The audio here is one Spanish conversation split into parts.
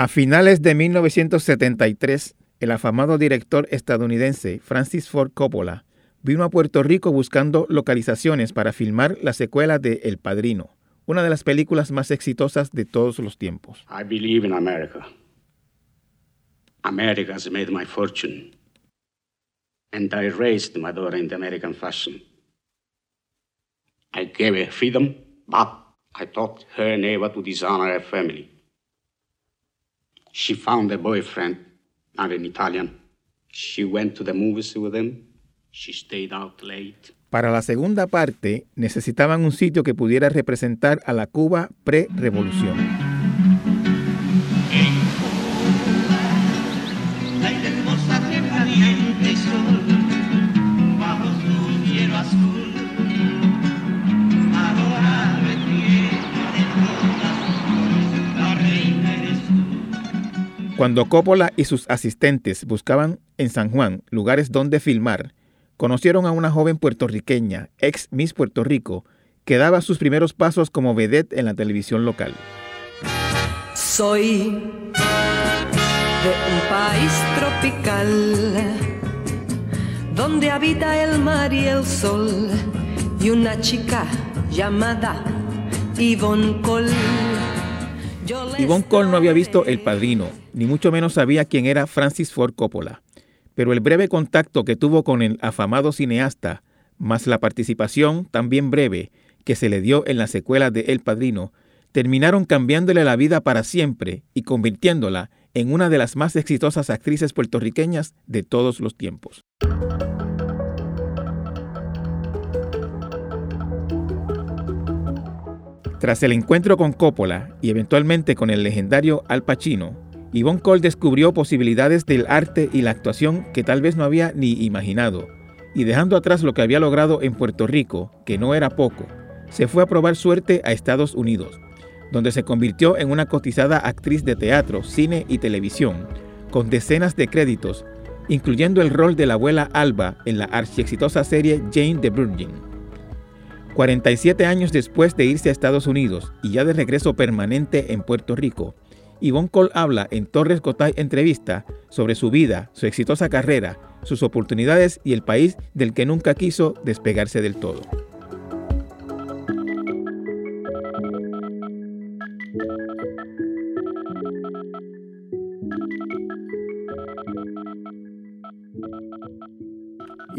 A finales de 1973, el afamado director estadounidense Francis Ford Coppola vino a Puerto Rico buscando localizaciones para filmar la secuela de El Padrino, una de las películas más exitosas de todos los tiempos. I believe in America. America has made my fortune. And I raised my daughter in the American fashion. I gave her freedom, but I taught her never to dishonor her family. She found a boyfriend, not an Italian. She went to the movies with him. She stayed out late. Para la segunda parte, necesitaban un sitio que pudiera representar a la Cuba pre-revolución. Cuando Coppola y sus asistentes buscaban en San Juan lugares donde filmar, conocieron a una joven puertorriqueña, ex Miss Puerto Rico, que daba sus primeros pasos como vedette en la televisión local. Soy de un país tropical donde habita el mar y el sol y una chica llamada Yvonne Cole. Yvonne Cole no había visto El Padrino, ni mucho menos sabía quién era Francis Ford Coppola. Pero el breve contacto que tuvo con el afamado cineasta, más la participación también breve que se le dio en la secuela de El Padrino, terminaron cambiándole la vida para siempre y convirtiéndola en una de las más exitosas actrices puertorriqueñas de todos los tiempos. Tras el encuentro con Coppola y eventualmente con el legendario Al Pacino, Yvonne Cole descubrió posibilidades del arte y la actuación que tal vez no había ni imaginado, y dejando atrás lo que había logrado en Puerto Rico, que no era poco, se fue a probar suerte a Estados Unidos, donde se convirtió en una cotizada actriz de teatro, cine y televisión, con decenas de créditos, incluyendo el rol de la abuela Alba en la archiexitosa serie Jane the Virgin. 47 años después de irse a Estados Unidos y ya de regreso permanente en Puerto Rico, Yvonne Cole habla en Torres Cotay Entrevista sobre su vida, su exitosa carrera, sus oportunidades y el país del que nunca quiso despegarse del todo.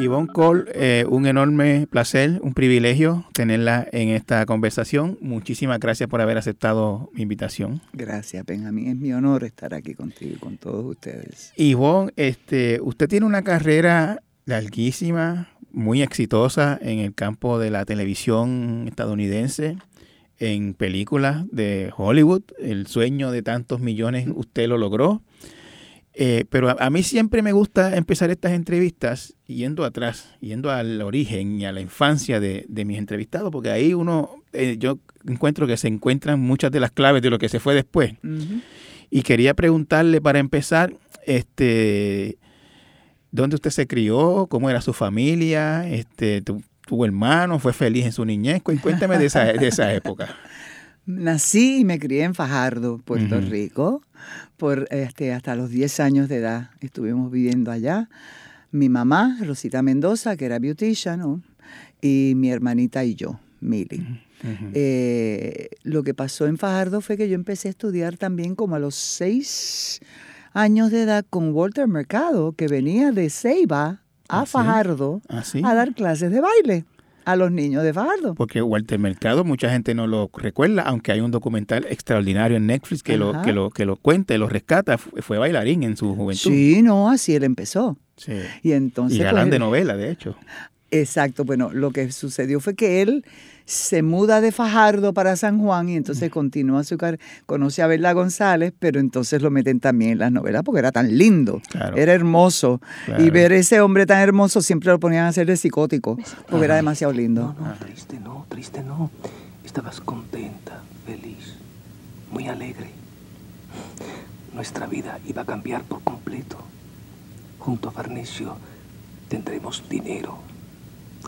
Yvonne Cole, eh, un enorme placer, un privilegio tenerla en esta conversación. Muchísimas gracias por haber aceptado mi invitación. Gracias, Benjamín. Es mi honor estar aquí contigo y con todos ustedes. Yvonne, este, usted tiene una carrera larguísima, muy exitosa en el campo de la televisión estadounidense, en películas de Hollywood. El sueño de tantos millones usted lo logró. Eh, pero a, a mí siempre me gusta empezar estas entrevistas yendo atrás, yendo al origen y a la infancia de, de mis entrevistados, porque ahí uno, eh, yo encuentro que se encuentran muchas de las claves de lo que se fue después. Y quería preguntarle para empezar, este, ¿dónde usted se crió? ¿Cómo era su familia? Este, tu, ¿Tuvo hermanos? ¿Fue feliz en su niñez? Cué- Cuéntame de esa, de esa época. Nací y me crié en Fajardo, Puerto. Rico, por este hasta los 10 años de edad. Estuvimos viviendo allá. Mi mamá, Rosita Mendoza, que era beautician, ¿no? y mi hermanita y yo, Milly. Eh, lo que pasó en Fajardo fue que yo empecé a estudiar también como a los seis años de edad con Walter Mercado, que venía de Ceiba a ¿Ah? Fajardo ¿Ah, sí? a dar clases de baile a los niños de Fajardo. Porque Walter Mercado, mucha gente no lo recuerda, aunque hay un documental extraordinario en Netflix que, lo, que, lo, que lo cuenta y lo rescata. Fue, fue bailarín en su juventud. Sí, no, así él empezó. Sí. Y entonces... Y galán pues, de novela, de hecho. Exacto, bueno, lo que sucedió fue que él se muda de Fajardo para San Juan y entonces continúa su carrera, conoce a Bella González, pero entonces lo meten también en las novelas porque era tan lindo, Claro. era hermoso. Claro. Y ver ese hombre tan hermoso siempre lo ponían a hacer de psicótico, porque era demasiado lindo. No, no, triste no, triste no. Estabas contenta, feliz, muy alegre. Nuestra vida iba a cambiar por completo. Junto a Farnesio tendremos dinero.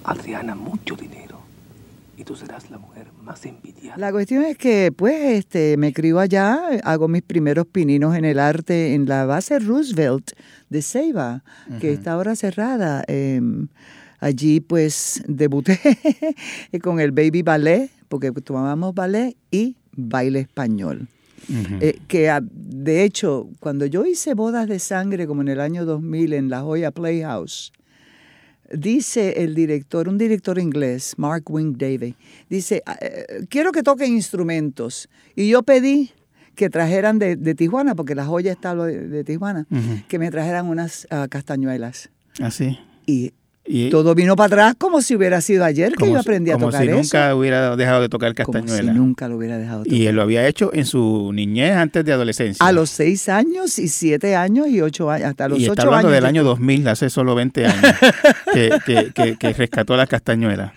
Adriana, mucho dinero. Y tú serás la mujer más envidiada. La cuestión es que, pues, este, me crío allá, hago mis primeros pininos en el arte en la base Roosevelt de Ceiba, que está ahora cerrada. Em, allí, pues, debuté con el Baby Ballet, porque tomábamos ballet y baile español. Eh, que ah, de hecho, cuando yo hice bodas de sangre, como en el año 2000 en La Joya Playhouse, dice el director, un director inglés, Mark Wing Davey, dice, "Ah, eh, quiero que toquen instrumentos. Y yo pedí que trajeran de, de Tijuana, porque la joya está de, de Tijuana, que me trajeran unas ah, castañuelas. Así. Y, Y todo vino para atrás como si hubiera sido ayer que como yo si- aprendí a como tocar si eso. nunca hubiera dejado de tocar como castañuela. si nunca lo hubiera dejado tocar. Y él lo había hecho en su niñez antes de adolescencia. A los seis años y siete años y ocho años, hasta los y ocho está hablando años. del año 2000, hace solo 20 años, que, que- que- que rescató las castañuelas.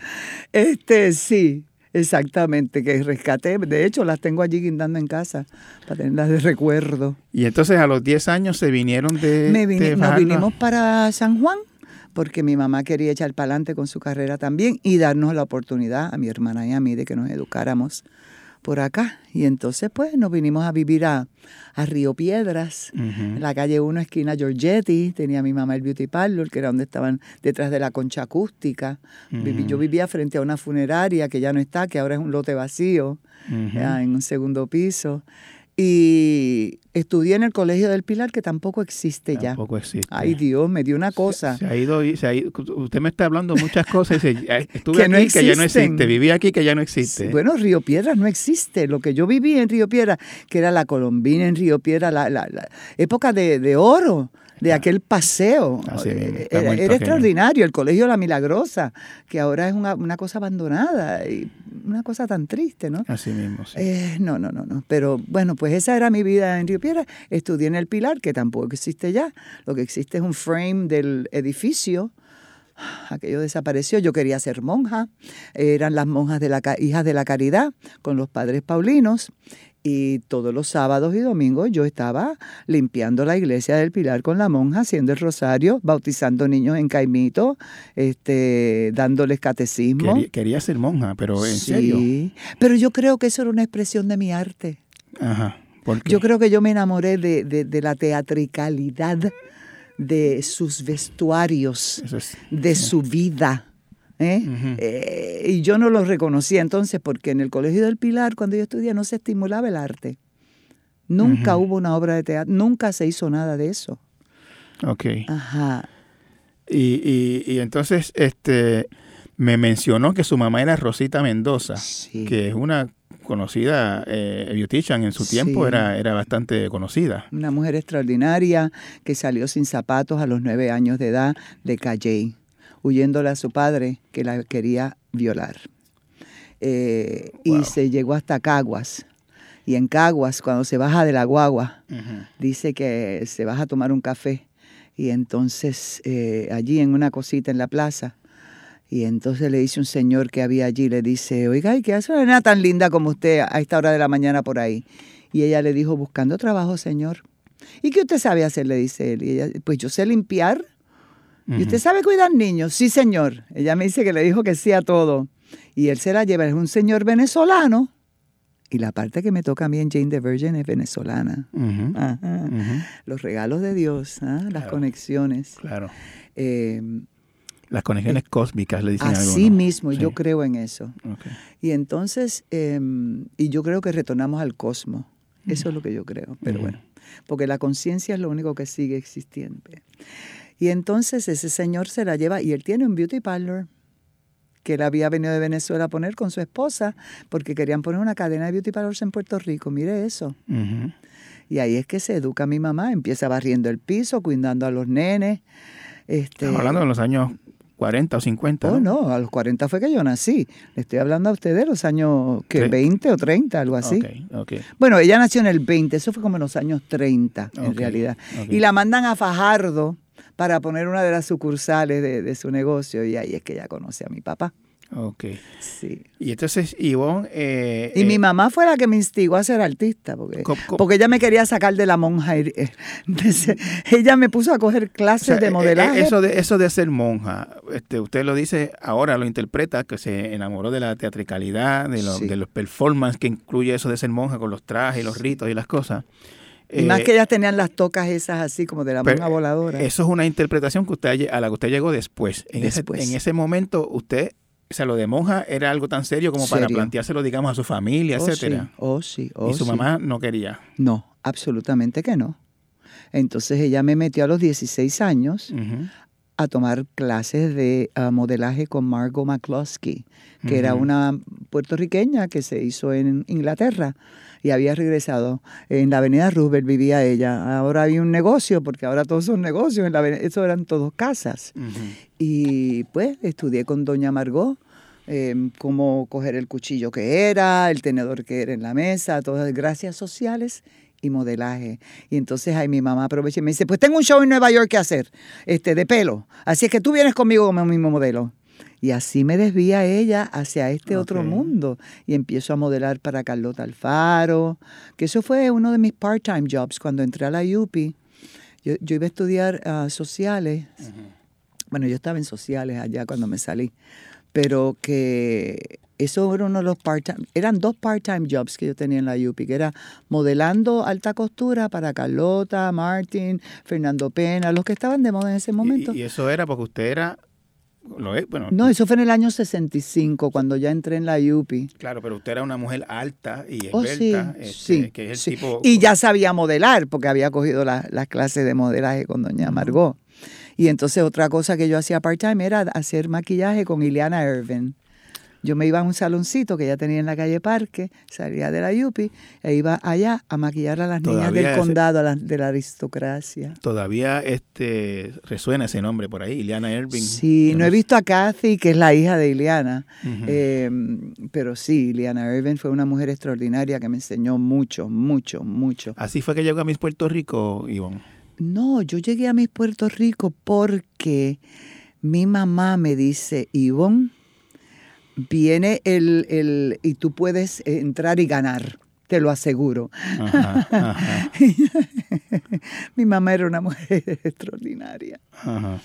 Este, sí, exactamente, que rescaté. De hecho, las tengo allí guindando en casa para tenerlas de recuerdo. Y entonces a los 10 años se vinieron de, Me vini- de nos vinimos para San Juan porque mi mamá quería echar para adelante con su carrera también y darnos la oportunidad a mi hermana y a mí de que nos educáramos por acá. Y entonces, pues, nos vinimos a vivir a, a Río Piedras, en la calle 1, esquina Giorgetti. Tenía mi mamá el beauty parlor, que era donde estaban detrás de la concha acústica. Yo vivía frente a una funeraria que ya no está, que ahora es un lote vacío, ya, en un segundo piso. Y estudié en el Colegio del Pilar, que tampoco existe ya. Tampoco existe. Ay, Dios, me dio una cosa. Se ha ido, se ha ido- usted me está hablando muchas cosas y dice, "Ay, estuve Que no aquí que ya no existe, viví aquí que ya no existe. Bueno, Río Piedras no existe. Lo que yo viví en Río Piedras, que era la Colombina en Río Piedras, la, la- la época de, de oro, de aquel paseo. Así Eh, Era, extraordinario. El Colegio La Milagrosa, que ahora es una, una cosa abandonada y una cosa tan triste, ¿no? Así mismo, sí. Eh, no, no, no, no. Pero bueno, pues esa era mi vida en Río Piedras. Estudié en el Pilar, que tampoco existe ya. Lo que existe es un frame del edificio. Aquello desapareció. Yo quería ser monja. Eran las monjas de la hijas de la caridad con los padres paulinos. Y todos los sábados y domingos yo estaba limpiando la iglesia del Pilar con la monja, haciendo el rosario, bautizando niños en caimito, este, dándoles catecismo. Quería, quería ser monja, pero en serio. Sí, pero yo creo que eso era una expresión de mi arte. Ajá. ¿por qué? Yo creo que yo me enamoré de, de- de la teatricalidad de sus vestuarios, es- de su vida. ¿eh? Eh, y yo no lo reconocía entonces porque en el Colegio del Pilar, cuando yo estudié, no se estimulaba el arte. Nunca hubo una obra de teatro, nunca se hizo nada de eso. Ok. Ajá. Y, y, y entonces este me mencionó que su mamá era Rosita Mendoza, Sí. que es una conocida eh, beautician en su tiempo, Sí. era, era bastante conocida. Una mujer extraordinaria que salió sin zapatos a los nueve años de edad de Calley, huyéndole a su padre que la quería violar. Eh, Y se llegó hasta Caguas. Y en Caguas, cuando se baja de la guagua, dice que se baja a tomar un café. Y entonces eh, allí en una cosita en la plaza, y entonces le dice un señor que había allí, le dice, oiga, ¿y qué hace una nena tan linda como usted a esta hora de la mañana por ahí? Y ella le dijo, buscando trabajo, señor. ¿Y qué usted sabe hacer? Le dice él. Y ella, pues yo sé limpiar. ¿Y usted sabe cuidar niños? Sí, señor. Ella me dice que le dijo que sí a todo. Y él se la lleva, es un señor venezolano. Y la parte que me toca a mí en Jane the Virgin es venezolana. Ajá. Los regalos de Dios, ¿ah? las Claro. conexiones. Claro. Eh, Las conexiones cósmicas le dicen así algunos. mismo, Sí. yo creo en eso. Y entonces, eh, y yo creo que retornamos al cosmos. Eso es lo que yo creo. Pero bueno, porque la conciencia es lo único que sigue existiendo. Y entonces ese señor se la lleva y él tiene un beauty parlor que él había venido de Venezuela a poner con su esposa porque querían poner una cadena de beauty parlors en Puerto Rico. Mire eso. Y ahí es que se educa mi mamá, empieza barriendo el piso, cuidando a los nenes. Este, Estamos hablando de los años 40 o 50. Oh, no, a los 40 fue que yo nací. Le estoy hablando a usted de los años que Tre- 20 o 30, algo así. Ok, ok. Bueno, ella nació en el 20, eso fue como en los años 30, en Ok, realidad. Y la mandan a Fajardo para poner una de las sucursales de, de su negocio y ahí es que ella conoce a mi papá. Ok. Sí. Y entonces, Ivonne... eh, Y eh, mi mamá fue la que me instigó a ser artista, porque, porque ella me quería sacar de la monja. y, eh, ella me puso a coger o clases sea, de eh, eh, modelaje. Eso de, eso de ser monja, este, usted lo dice ahora, lo interpreta, que se enamoró de la teatricalidad, de, lo- Sí. de los performances que incluye eso de ser monja con los trajes, los ritos y las cosas. y más Eh, que ellas tenían las tocas esas así como de la monja voladora. Eso es una interpretación que usted a la que usted llegó después. En, Después. Ese, en ese momento, usted, o sea, lo de monja era algo tan serio como para planteárselo, digamos, a su familia, oh, etcétera. sí, oh, sí, oh, y su sí. mamá no quería. No, absolutamente que no. Entonces ella me metió a los 16 años a tomar clases de ah, modelaje con Margot McCloskey, que era una puertorriqueña que se hizo en Inglaterra y había regresado. En la avenida Roosevelt vivía ella. Ahora hay un negocio, porque ahora todos son negocios, en la avenida- eso eran todos casas. Y pues estudié con doña Margot. eh, cómo coger el cuchillo que era, el tenedor que era en la mesa, todas gracias sociales y modelaje. Y entonces ahí mi mamá aprovecha y me dice, pues tengo un show en Nueva York que hacer, este, de pelo. Así es que tú vienes conmigo como mismo modelo. Y así me desvía ella hacia este otro mundo. Y empiezo a modelar para Carlota Alfaro, que eso fue uno de mis part-time jobs cuando entré a la UPI. Yo, yo iba a estudiar ah, sociales. Bueno, yo estaba en sociales allá cuando me salí. Pero que eso era uno de los part-time, eran dos part-time jobs que yo tenía en la UPI, que era modelando alta costura para Carlota, Martin, Fernando Pena, los que estaban de moda en ese momento. Y, y eso era porque usted era, lo es, bueno, No, eso fue en el año 65, cuando ya entré en la UPI. claro, pero usted era una mujer alta y Oh, sí, este, sí, que es el sí. tipo... Y ya sabía modelar, porque había cogido la- las clases de modelaje con doña Margot. Y entonces otra cosa que yo hacía part-time era hacer maquillaje con Ileana Irvin. Yo me iba a un saloncito que ella tenía en la calle Parque, salía de la UPI, e iba allá a maquillar a las niñas del ese- condado, a de la aristocracia. Todavía este resuena ese nombre por ahí, Ileana Irving. Sí, no he visto a Kathy, que es la hija de Ileana, eh, pero sí, Ileana Irvin fue una mujer extraordinaria que me enseñó mucho, mucho, mucho. Así fue que llegó a Miss Puerto Rico, Ivonne. No, yo llegué a Miss Puerto Rico porque mi mamá me dice, Ivonne, viene el, el, y tú puedes entrar y ganar, te lo aseguro. Ajá, ajá, mi mamá era una mujer extraordinaria. ajá.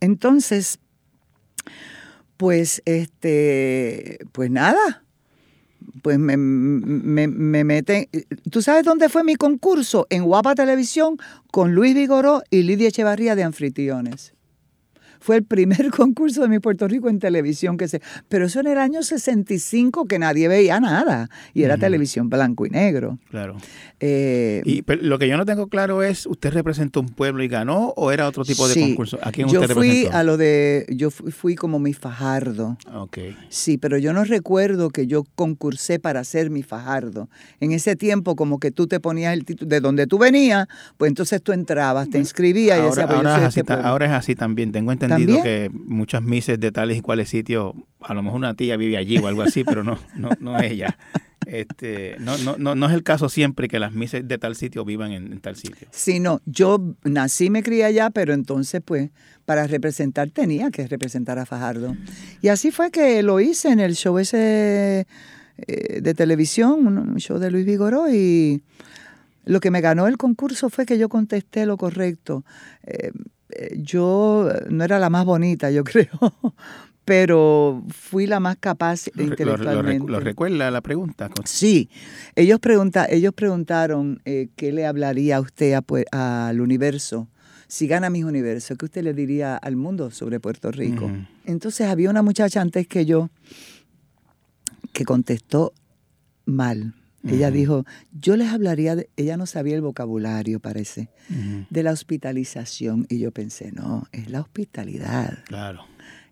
Entonces, pues, este, pues nada, pues me, me, me meten. ¿Tú sabes dónde fue mi concurso? En Guapa Televisión con Luis Vigoró y Lidia Echevarría de Anfitriones. Fue el primer concurso de mi Puerto Rico en televisión que se... Pero eso en el año 65 que nadie veía nada. Y era televisión blanco y negro. Claro. Eh, Y pero lo que yo no tengo claro es, ¿usted representó un pueblo y ganó o era otro tipo de sí, concurso? ¿A quién yo usted fui representó? a lo de... Yo fui, fui como mi Fajardo. Ok. Sí, pero yo no recuerdo que yo concursé para ser mi fajardo. En ese tiempo, como que tú te ponías el título de donde tú venías, pues entonces tú entrabas, te inscribías y decías, pues yo ahora es así, este ahora es así también. Tengo entendido ¿También? que muchas mises de tales y cuales sitios, a lo mejor una tía vive allí o algo así, pero no, no, no es ella. Este, no, no, no, no es el caso siempre que las mises de tal sitio vivan en, en tal sitio. Sí, no, yo nací, me crié allá, pero entonces pues para representar tenía que representar a Fajardo. Y así fue que lo hice en el show ese eh, de televisión, un show de Luis Vigoró y lo que me ganó el concurso fue que yo contesté lo correcto. Eh, yo no era la más bonita, yo creo, pero fui la más capaz Lo, re- lo- lo re- intelectualmente. lo recuerda la pregunta? Sí, ellos, pregunta, ellos preguntaron eh, qué le hablaría a usted a al universo. Si gana mis universo, ¿qué usted le diría al mundo sobre Puerto Rico? Entonces había una muchacha antes que yo que contestó mal. Ella dijo, yo les hablaría, de, ella no sabía el vocabulario, parece, de la hospitalización. Y yo pensé, no, es la hospitalidad. Claro.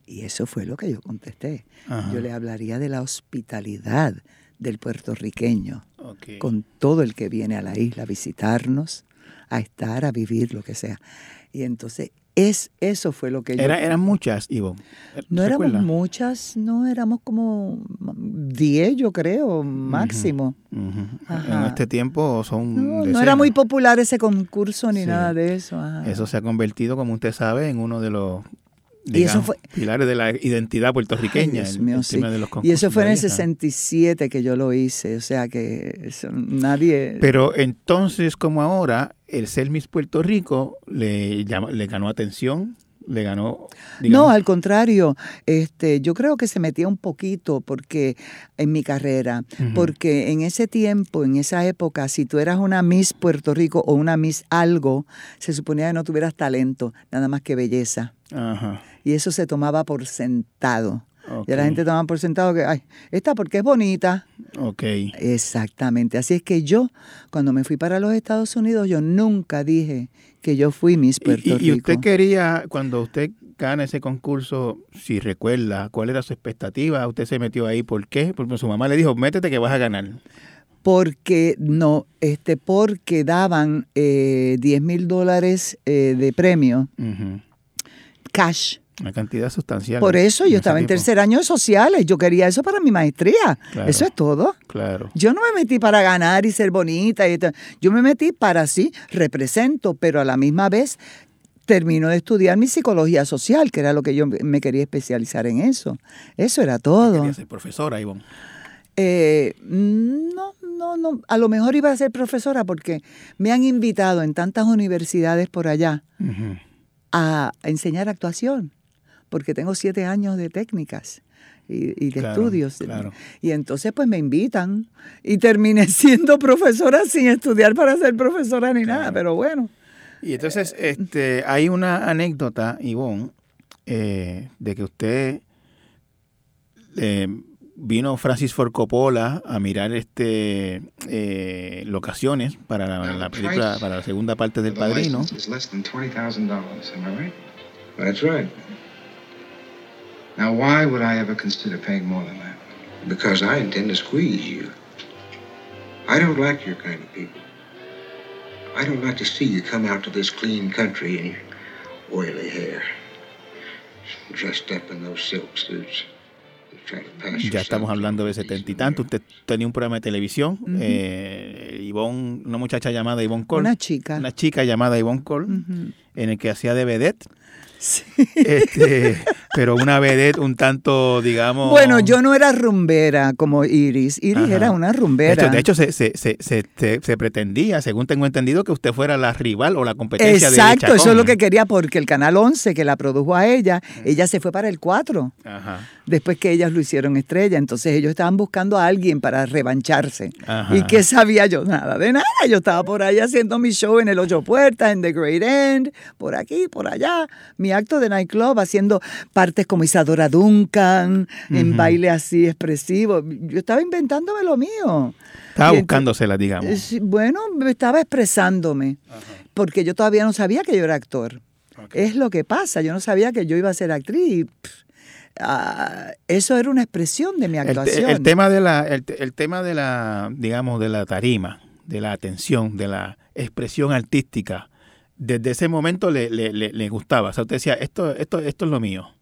Y eso fue lo que yo contesté. Ajá. Yo le hablaría de la hospitalidad del puertorriqueño, Ok. con todo el que viene a la isla a visitarnos, a estar, a vivir, lo que sea. Y entonces, es, eso fue lo que yo... Era, eran muchas, Ivo. no éramos muchas, no éramos como 10, yo creo, máximo. En este tiempo son No, era muy popular ese concurso ni Sí. nada de eso. ajá. Eso se ha convertido, como usted sabe, en uno de los Y eso fue- pilares de la identidad puertorriqueña. Ay, el- mío, el sí. de los Y eso fue en el belleza. 67 que yo lo hice, o sea que eso, nadie... Pero entonces, como ahora, el ser Miss Puerto Rico le, le ganó atención, le ganó... No, al contrario, este, yo creo que se metía un poquito porque en mi carrera, porque en ese tiempo, en esa época, si tú eras una Miss Puerto Rico o una Miss algo, se suponía que no tuvieras talento, nada más que belleza. Ajá. Y eso se tomaba por sentado. Ok, Ya la gente tomaba por sentado que, ay, esta porque es bonita. Ok. Exactamente. Así es que yo, cuando me fui para los Estados Unidos, yo nunca dije que yo fui Miss Puerto y, usted quería, cuando usted gana ese concurso, si recuerda, ¿cuál era su expectativa? ¿Usted se metió ahí? ¿Por qué? Porque su mamá le dijo, métete que vas a ganar. porque no, este, porque daban eh, 10 mil dólares eh, de premio, cash. Una cantidad sustancial. Por eso yo estaba en tercer año de sociales, yo quería eso para mi maestría. Claro. Eso es todo. Claro. Yo no me metí para ganar y ser bonita. Y yo me metí para sí, represento, pero a la misma vez termino de estudiar mi psicología social, que era lo que yo me quería especializar en eso. Eso era todo. Quería ser profesora, Ivonne. Eh, no, no, no. A lo mejor iba a ser profesora porque me han invitado en tantas universidades por allá a enseñar actuación, porque tengo siete años de técnicas y, y de Claro, estudios. claro. Y entonces pues me invitan y terminé siendo profesora sin estudiar para ser profesora ni nada, pero bueno. Y entonces, este, hay una anécdota, Ivonne, eh, de que usted eh, vino Francis Ford Coppola a mirar este eh, locaciones para la, la película, para la segunda parte del Padrino. Now, why would I ever consider paying more than that? Because I intend to squeeze you. I don't like your kind of people. I don't like to see you come out to this clean country in your oily hair, dressed up in those silk suits. Ya estamos hablando de setenta y tanto. Usted tenía un programa de televisión. eh, Ivonne, una muchacha llamada Ivonne Cole. Una chica. Una chica llamada Ivonne Cole, Ujú. en el que hacía de vedette. Sí. Este, pero una vedette un tanto, digamos... Bueno, yo no era rumbera como Iris. Iris Ajá. era una De rumbera. hecho, de hecho, se, se, se, se, se- se pretendía, según tengo entendido, que usted fuera la rival o la competencia de Exacto, eso es lo que quería porque el Canal 11 que la produjo a ella, ella se fue para el 4 Ajá. después que ellas lo hicieron estrella. Entonces ellos estaban buscando a alguien para revancharse. Ajá. ¿Y qué sabía yo? Nada de nada. Yo estaba por ahí haciendo mi show en el Ocho Puertas, en The Great End, por aquí, por allá. Mi acto de nightclub haciendo partes como Isadora Duncan, en baile así expresivo. Yo estaba inventándome lo mío. Estaba buscándosela, digamos. Eh, Bueno, me estaba expresándome, porque yo todavía no sabía que yo era actor. Es lo que pasa, yo no sabía que yo iba a ser actriz. y, pff, ah, eso era una expresión de mi actuación. el tema de la, el tema de la, digamos, de la tarima, de la atención, de la expresión artística, desde ese momento le, le, le, le gustaba. O sea, usted decía, esto, esto, esto es lo mío.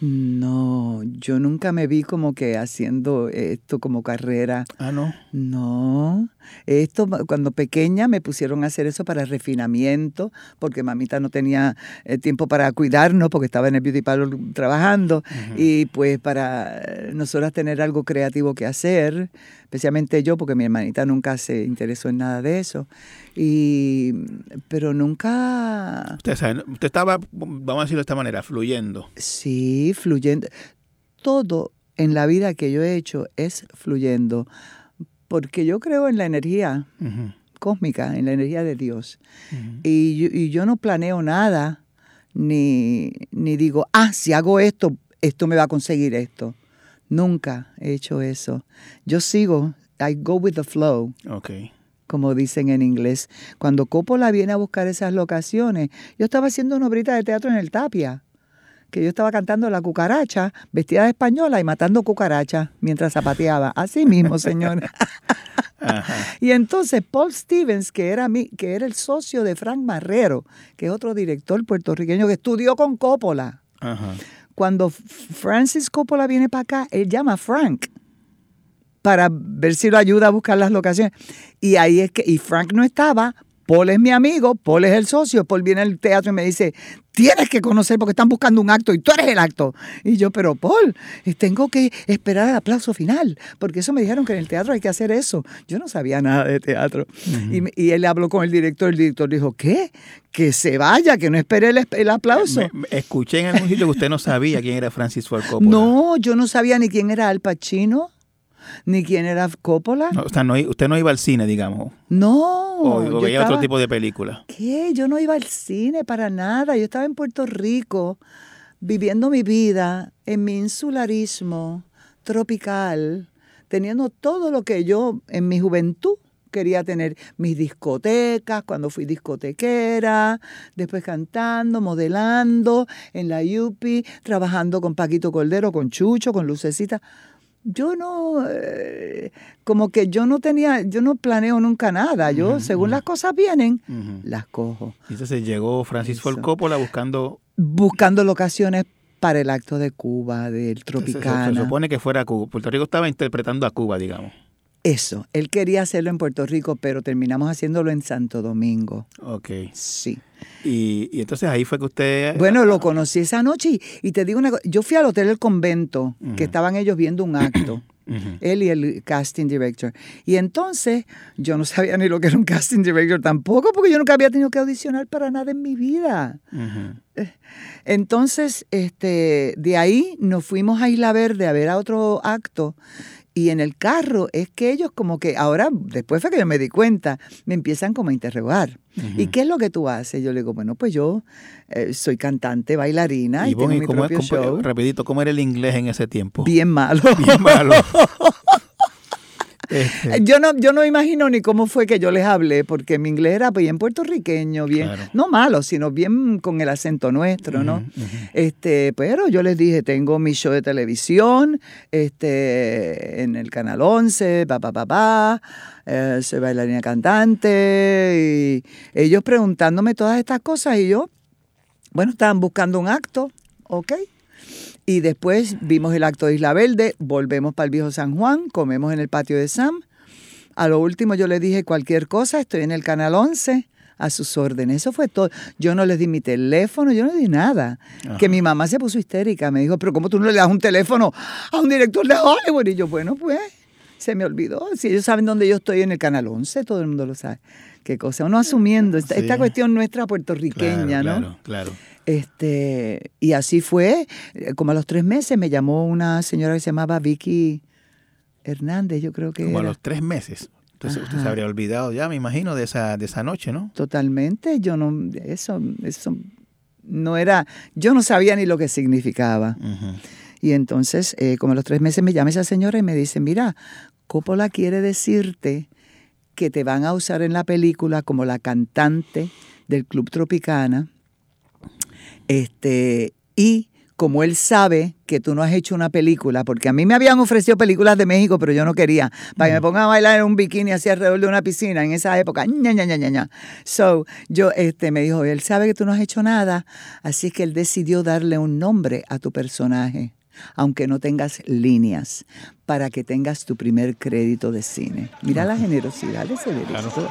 No, yo nunca me vi como que haciendo esto como carrera. Ah, no. No, esto cuando pequeña me pusieron a hacer eso para refinamiento, porque mamita no tenía eh, tiempo para cuidarnos, porque estaba en el beauty parlor trabajando, y pues para eh, nosotras tener algo creativo que hacer, especialmente yo, porque mi hermanita nunca se interesó en nada de eso, y pero nunca, Usted, sabe, usted estaba, vamos a decirlo de esta manera, fluyendo. sí, fluyendo. Todo en la vida que yo he hecho es fluyendo, porque yo creo en la energía cósmica, en la energía de Dios. Y yo, y yo no planeo nada, ni, ni digo, ah, si hago esto, esto me va a conseguir esto. Nunca he hecho eso. Yo sigo, I go with the flow, Ok. como dicen en inglés. Cuando Coppola viene a buscar esas locaciones, yo estaba haciendo una obrita de teatro en el Tapia, que yo estaba cantando La Cucaracha, vestida de española y matando cucarachas mientras zapateaba. Así mismo, señor. Y entonces Paul Stevens, que era, mi, que era el socio de Frank Marrero, que es otro director puertorriqueño que estudió con Coppola. Ajá. Cuando Francis Coppola viene para acá, él llama a Frank para ver si lo ayuda a buscar las locaciones. Y ahí es que, y Frank no estaba Paul es mi amigo, Paul es el socio, Paul viene al teatro y me dice, tienes que conocer porque están buscando un acto y tú eres el acto. Y yo, pero Paul, eh, tengo que esperar el aplauso final, porque eso me dijeron que en el teatro hay que hacer eso. Yo no sabía nada de teatro. y, y él habló con el director, el director dijo, ¿qué? Que se vaya, que no espere el, el aplauso. Me- me- escuché en algún sitio que usted no sabía quién era Francis Ford Coppola. No, yo no sabía ni quién era Al Pacino, ni quién era Coppola. No, o sea, no, usted no iba al cine, digamos, No. o, o veía otro tipo de película. ¿Qué? Yo no iba al cine para nada. Yo estaba en Puerto Rico viviendo mi vida en mi insularismo tropical, teniendo todo lo que yo en mi juventud quería tener. Mis discotecas, cuando fui discotequera, después cantando, modelando en la Yupi, trabajando con Paquito Cordero, con Chucho, con Lucecita. Yo no, eh, como que yo no tenía, yo no planeo nunca nada. Yo, según las cosas vienen, las cojo. Y entonces llegó Francis Ford. Coppola buscando... Buscando locaciones para el acto de Cuba, del Se, se- Tropicana. se supone que fuera Cuba. Puerto Rico estaba interpretando a Cuba, digamos. Eso, él quería hacerlo en Puerto Rico, pero terminamos haciéndolo en Santo Domingo. Ok. Sí. Y, y entonces ahí fue que usted... Bueno, lo conocí esa noche y, y te digo una cosa, yo fui al Hotel El Convento, que estaban ellos viendo un acto. Él y el casting director. Y entonces yo no sabía ni lo que era un casting director tampoco, porque yo nunca había tenido que audicionar para nada en mi vida. Ujú. Entonces, este, de ahí nos fuimos a Isla Verde a ver a otro acto. Y en el carro es que ellos como que, ahora, después fue que yo me di cuenta, me empiezan como a interrogar. ¿Y qué es lo que tú haces? Yo le digo, bueno, pues yo eh, soy cantante, bailarina y, Ivonne, tengo ¿y mi cómo propio show. rapidito, ¿cómo era el inglés en ese tiempo? Bien malo. Bien malo. Este, Yo no, yo no imagino ni cómo fue que yo les hablé, porque mi inglés era bien puertorriqueño, bien, Claro. no malo, sino bien con el acento nuestro, ¿no? Este, pero yo les dije, tengo mi show de televisión, este, en el canal 11, pa pa pa pa, eh, soy bailarina cantante, y ellos preguntándome todas estas cosas, y yo, bueno, estaban buscando un acto, ¿ok? Y después vimos el acto de Isla Verde, volvemos para el viejo San Juan, comemos en el patio de Sam. A lo último yo le dije cualquier cosa, estoy en el canal 11 a sus órdenes. Eso fue todo. Yo no les di mi teléfono, yo no di nada. Que mi mamá se puso histérica, me dijo, pero ¿cómo tú no le das un teléfono a un director de Hollywood? Y yo, bueno, pues se me olvidó. Si ellos saben dónde yo estoy en el canal 11, todo el mundo lo sabe. Qué cosa, uno asumiendo esta, Sí. esta cuestión nuestra puertorriqueña, claro, ¿no? Claro, claro. Este, y así fue. Eh, Como a los tres meses me llamó una señora que se llamaba Vicky Hernández, yo creo que Como a los tres meses. Entonces usted se habría olvidado ya, me imagino, de esa, de esa noche, ¿no? Totalmente, yo no, eso, eso no era, yo no sabía ni lo que significaba. Y entonces, eh, como a los tres meses me llama esa señora y me dice, mira, Coppola quiere decirte que te van a usar en la película como la cantante del Club Tropicana. Este, y como él sabe que tú no has hecho una película, porque a mí me habían ofrecido películas de México, pero yo no quería, para que me pongan a bailar en un bikini así alrededor de una piscina en esa época. ña, ña, ña. So, yo, este, me dijo, él sabe que tú no has hecho nada, así que él decidió darle un nombre a tu personaje, aunque no tengas líneas, para que tengas tu primer crédito de cine. Mira la generosidad de ese director.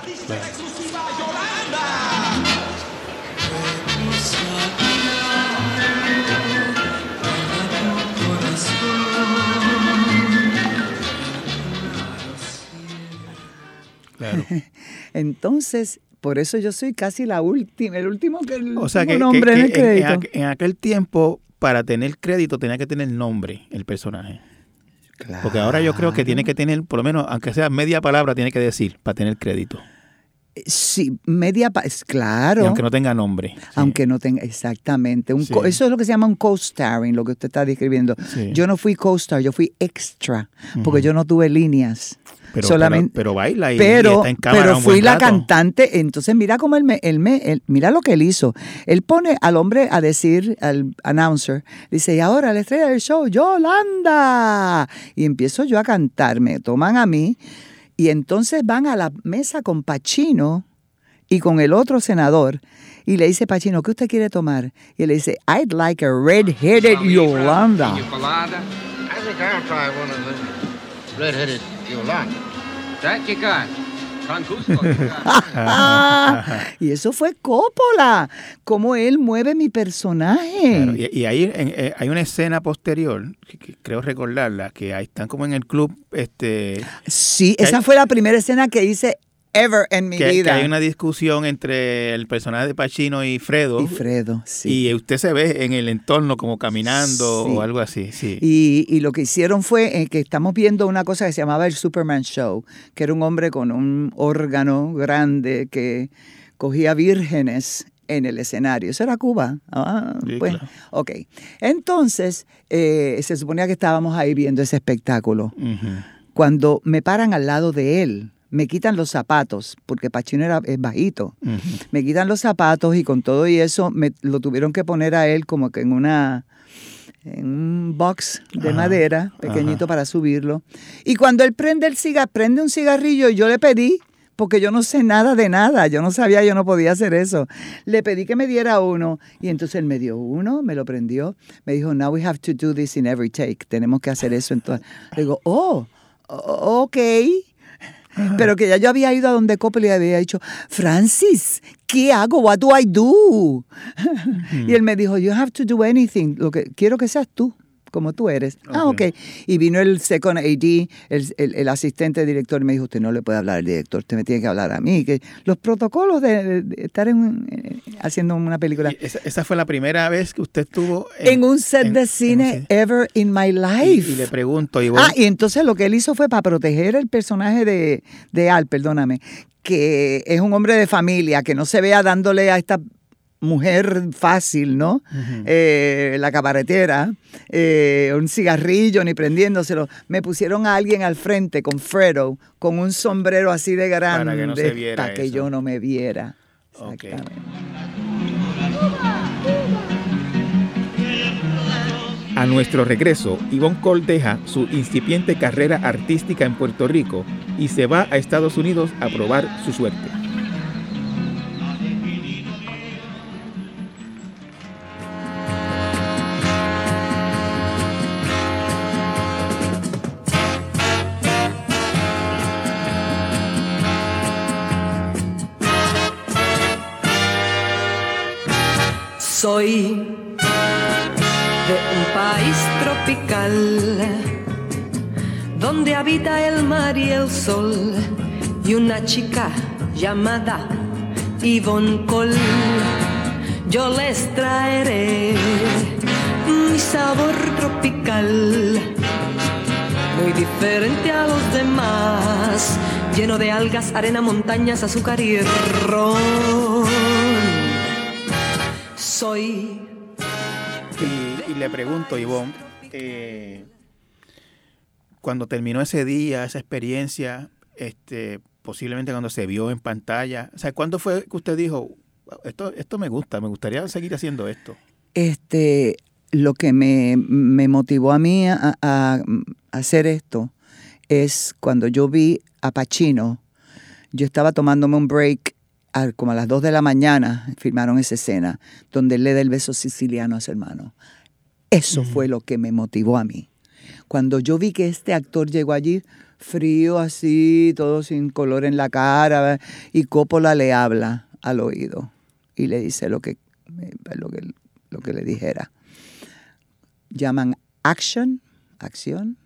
Claro. Entonces, por eso yo soy casi la última, el último que el O sea que, nombre en el en, crédito. en aquel tiempo, para tener crédito, tenía que tener nombre el personaje. Porque ahora yo creo que tiene que tener, por lo menos, aunque sea media palabra, tiene que decir para tener crédito. Sí, media, es claro. Y aunque no tenga nombre. Sí. Aunque no tenga, exactamente. Un Sí. co- eso es lo que se llama un co-starring, lo que usted está describiendo. Sí. Yo no fui co-star, yo fui extra, porque yo no tuve líneas. Pero, solamente, pero, pero baila y, y pero, está en cámara pero un fui buen la cantante, entonces mira cómo él me, él me él- mira lo que él hizo. Él pone al hombre a decir, al announcer, dice, y ahora la estrella del show, Yolanda. Y empiezo yo a cantar, me toman a mí, y entonces van a la mesa con Pachino y con el otro senador, y le dice Pachino, ¿qué usted quiere tomar? Y él le dice, I'd like a red-headed Yolanda. colada? I think I'll try one of the red-headed Yolanda. Y eso fue Coppola, cómo él mueve mi personaje. Claro, y, y ahí en- eh, hay una escena posterior, que, que creo recordarla, que ahí están como en el club, este, Sí, esa hay- fue la primera escena que hice ever en mi que, que vida. hay una discusión entre el personaje de Pacino y Fredo. Y Fredo, sí. Y usted se ve en el entorno como caminando Sí. o algo así, sí. Y, y lo que hicieron fue eh, que estamos viendo una cosa que se llamaba el Superman Show, que era un hombre con un órgano grande que cogía vírgenes en el escenario. ¿Eso era Cuba? Ah, Sí, pues, claro. ok. Entonces, eh, se suponía que estábamos ahí viendo ese espectáculo. Cuando me paran al lado de él, me quitan los zapatos, porque Pachino era es bajito. Me quitan los zapatos y con todo y eso me lo tuvieron que poner a él como que en una en un box de Ajá, madera pequeñito ajá. para subirlo. Y cuando él prende el cigarro, prende un cigarrillo y yo le pedí porque yo no sé nada de nada, yo no sabía, yo no podía hacer eso. Le pedí que me diera uno y entonces él me dio uno, me lo prendió, me dijo, now we have to do this in every take, tenemos que hacer eso entonces. Le digo, oh, ok. Pero que ya yo había ido a donde Coppel y había dicho, Francis, ¿qué hago? What do I do? y él me dijo, you have to do anything. Lo que quiero que seas tú, como tú eres. Ah, Ok. Y vino el second AD, el, el- el asistente director, y me dijo, usted no le puede hablar al director, usted me tiene que hablar a mí. Que los protocolos de, de estar en, eh, haciendo una película. Y esa, esa fue la primera vez que usted estuvo en, En un set en- de cine ever in my Y, life. y le pregunto, Ivonne, Ah, y entonces lo que él hizo fue para proteger el personaje de, de Al, perdóname, que es un hombre de familia, que no se vea dándole a esta mujer fácil, ¿no? Eh, la cabaretera, eh, un cigarrillo ni prendiéndoselo. Me pusieron a alguien al frente con Fredo, con un sombrero así de grande, Para que no se viera para que eso. yo no me viera. Exactamente. A nuestro regreso, Yvonne Cole deja su incipiente carrera artística en Puerto Rico y se va a Estados Unidos a probar su suerte. Soy de un país tropical donde habita el mar y el sol y una chica llamada Yvonne Cole. Yo les traeré mi sabor tropical, muy diferente a los demás, lleno de algas, arena, montañas, azúcar y ron. Soy Y, y le pregunto, Ivonne, eh, cuando terminó ese día, esa experiencia, este, posiblemente cuando se vio en pantalla, o sea, ¿cuándo fue que usted dijo, esto, esto me gusta, me gustaría seguir haciendo esto? Este, lo que me, me motivó a mí a, a- a hacer esto es cuando yo vi a Pacino, yo estaba tomándome un break a- como a las 2 de la mañana, filmaron esa escena, donde él le da el beso siciliano a su hermano. Eso fue lo que me motivó a mí. Cuando yo vi que este actor llegó allí frío así, todo sin color en la cara, y Coppola le habla al oído y le dice lo que, lo que, lo que le dijera. Llaman action, acción,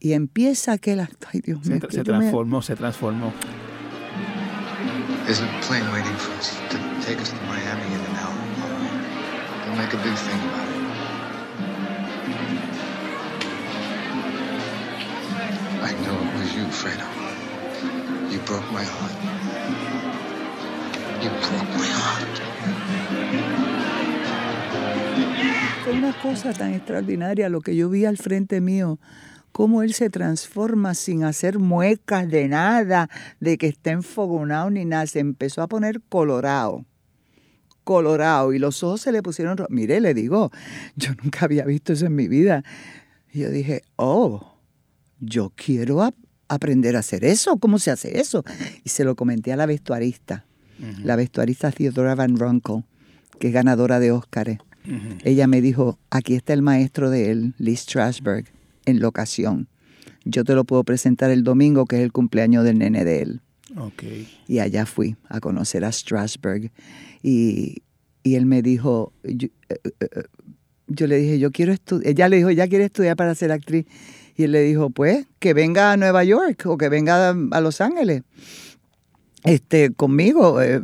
y empieza aquel acto. Ay, Dios Se, mío, se me- transformó, se transformó. There's a plane waiting for us to take us to Miami in an hour. Don't make a big thing about it. I know it was you, Fredo. You broke my heart. You broke my heart. Fue una cosa tan extraordinaria lo que yo vi al frente mío, cómo él se transforma sin hacer muecas de nada, de que esté enfogonado ni nada. Se empezó a poner colorado, colorado, y los ojos se le pusieron rojos. Mire, le digo, yo nunca había visto eso en mi vida. Y yo dije, oh, yo quiero ap- aprender a hacer eso. ¿Cómo se hace eso? Y se lo comenté a la vestuarista, la vestuarista Theodora Van Ronkel, que es ganadora de Óscares. Ella me dijo, aquí está el maestro de él, Lee Strasberg, en locación. Yo te lo puedo presentar el domingo, que es el cumpleaños del nene de él. Ok. Y allá fui a conocer a Strasberg. Y, y él me dijo, yo, eh, eh, eh, yo le dije, yo quiero estudiar. Ella le dijo, ella quiere estudiar para ser actriz. Y él le dijo, pues, que venga a Nueva York o que venga a Los Ángeles. Este, conmigo. eh,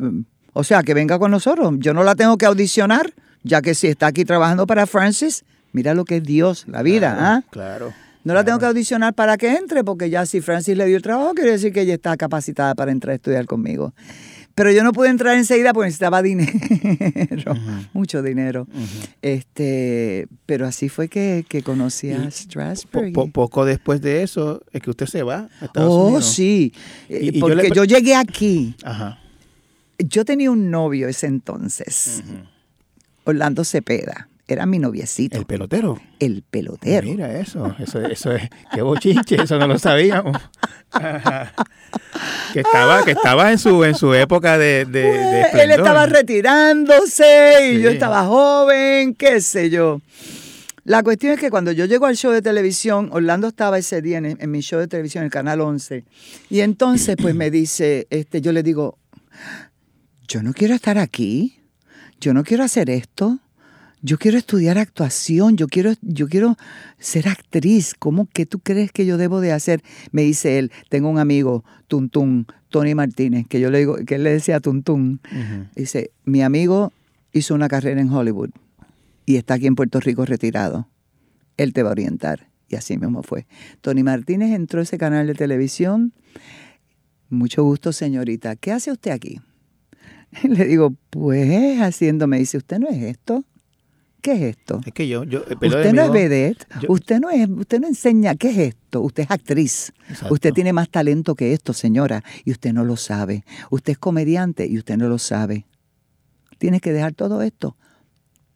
o sea, que venga con nosotros. Yo no la tengo que audicionar, ya que si está aquí trabajando para Francis, mira lo que es Dios, la vida, ¿ah? Claro. No la tengo que audicionar para que entre, porque ya si Francis le dio el trabajo, quiere decir que ella está capacitada para entrar a estudiar conmigo. Pero yo no pude entrar enseguida porque necesitaba dinero, mucho dinero. este, pero así fue que, que conocí a Po- Strasberg. po- poco después de eso es que usted se va a Estados oh, Unidos. sí, Y- Eh, yo porque le yo llegué aquí. Ajá. Yo tenía un novio ese entonces, Orlando Cepeda. Era mi noviecito, El pelotero. el pelotero. Mira eso, eso, eso es, qué bochinche, eso no lo sabíamos. Que estaba, que estaba en su, en su época de, de, de Pues, él estaba retirándose y Sí. yo estaba joven, qué sé yo. La cuestión es que cuando yo llego al show de televisión, Orlando estaba ese día en, en mi show de televisión, el Canal 11, y entonces pues me dice, este, yo le digo, yo no quiero estar aquí, yo no quiero hacer esto, yo quiero estudiar actuación, yo quiero, yo quiero ser actriz, ¿cómo que tú crees que yo debo de hacer? Me dice él, tengo un amigo, Tuntún, Tony Martínez, que yo le digo, que él le decía Tuntún. Dice, mi amigo hizo una carrera en Hollywood y está aquí en Puerto Rico retirado. Él te va a orientar. Y así mismo fue. Tony Martínez entró a ese canal de televisión. Mucho gusto, señorita. ¿Qué hace usted aquí? Le digo, pues haciendo, me dice, ¿usted no es esto? ¿Qué es esto? Es que yo, yo eh, Usted no es vedette, yo- usted no es, usted no enseña, ¿qué es esto? Usted es actriz. Exacto. Usted tiene más talento que esto, señora, y usted no lo sabe. Usted es comediante y usted no lo sabe. Tienes que dejar todo esto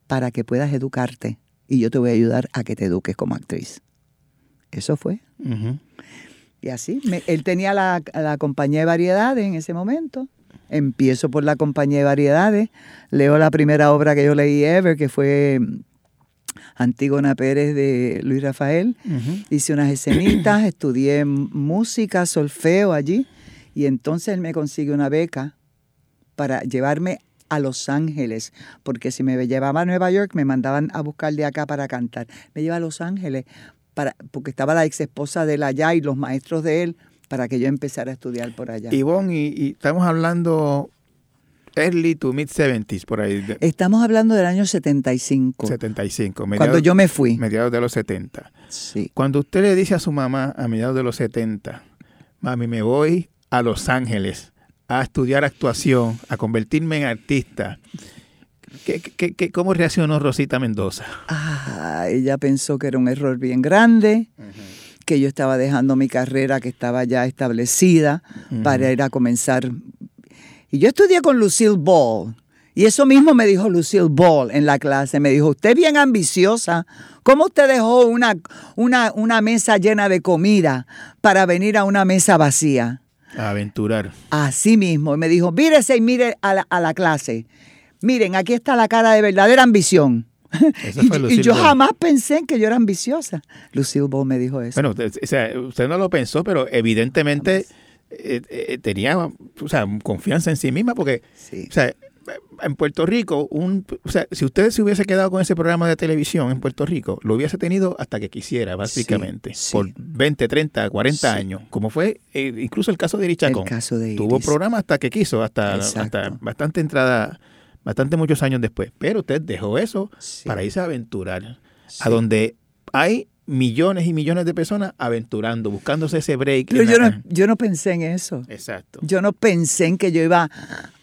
para que puedas educarte y yo te voy a ayudar a que te eduques como actriz. Eso fue. Ujú. Y así, me- él tenía la, la compañía de variedades en ese momento. Empiezo por la compañía de variedades. Leo la primera obra que yo leí ever, que fue mm, Antígona Pérez de Luis Rafael. Hice unas escenitas, estudié música, solfeo allí. Y entonces él me consigue una beca para llevarme a Los Ángeles, porque si me llevaba a Nueva York me mandaban a buscar de acá para cantar. Me lleva a Los Ángeles para, porque estaba la ex esposa de él allá y los maestros de él para que yo empezara a estudiar por allá. Ivonne, y, y estamos hablando early to mid 70s, por ahí, Estamos hablando del año 75, 75, cuando mediados, yo me fui. mediados de los 70. Sí. Cuando usted le dice a su mamá a mediados de los 70, mami, me voy a Los Ángeles a estudiar actuación, a convertirme en artista, ¿qué, qué- qué- cómo reaccionó Rosita Mendoza? Ah, ella pensó que era un error bien grande, que yo estaba dejando mi carrera que estaba ya establecida para ir a comenzar. Y yo estudié con Lucille Ball. Y eso mismo me dijo Lucille Ball en la clase. Me dijo, usted es bien ambiciosa. ¿Cómo usted dejó una, una, una mesa llena de comida para venir a una mesa vacía? A aventurar. Así mismo. Y me dijo, mírese y mire a la, a la clase. Miren, aquí está la cara de verdadera ambición. Y, yo Ball. jamás pensé en que yo era ambiciosa. Lucille Ball me dijo eso. Bueno, o sea, usted no lo pensó, pero evidentemente eh, eh, tenía o sea, confianza en sí misma porque Sí. o sea, en Puerto Rico, un, o sea, si usted se hubiese quedado con ese programa de televisión en Puerto Rico, lo hubiese tenido hasta que quisiera, básicamente, sí. por 20, 30, 40 Sí. años, como fue eh, incluso el caso de Iris Chacón. El caso de Tuvo programa hasta que quiso, hasta, Exacto. hasta bastante entrada, bastante muchos años después. Pero usted dejó eso Sí. para irse a aventurar, Sí. a donde hay millones y millones de personas aventurando, buscándose ese break. Pero yo no, yo no pensé en eso. Exacto. Yo no pensé en que yo iba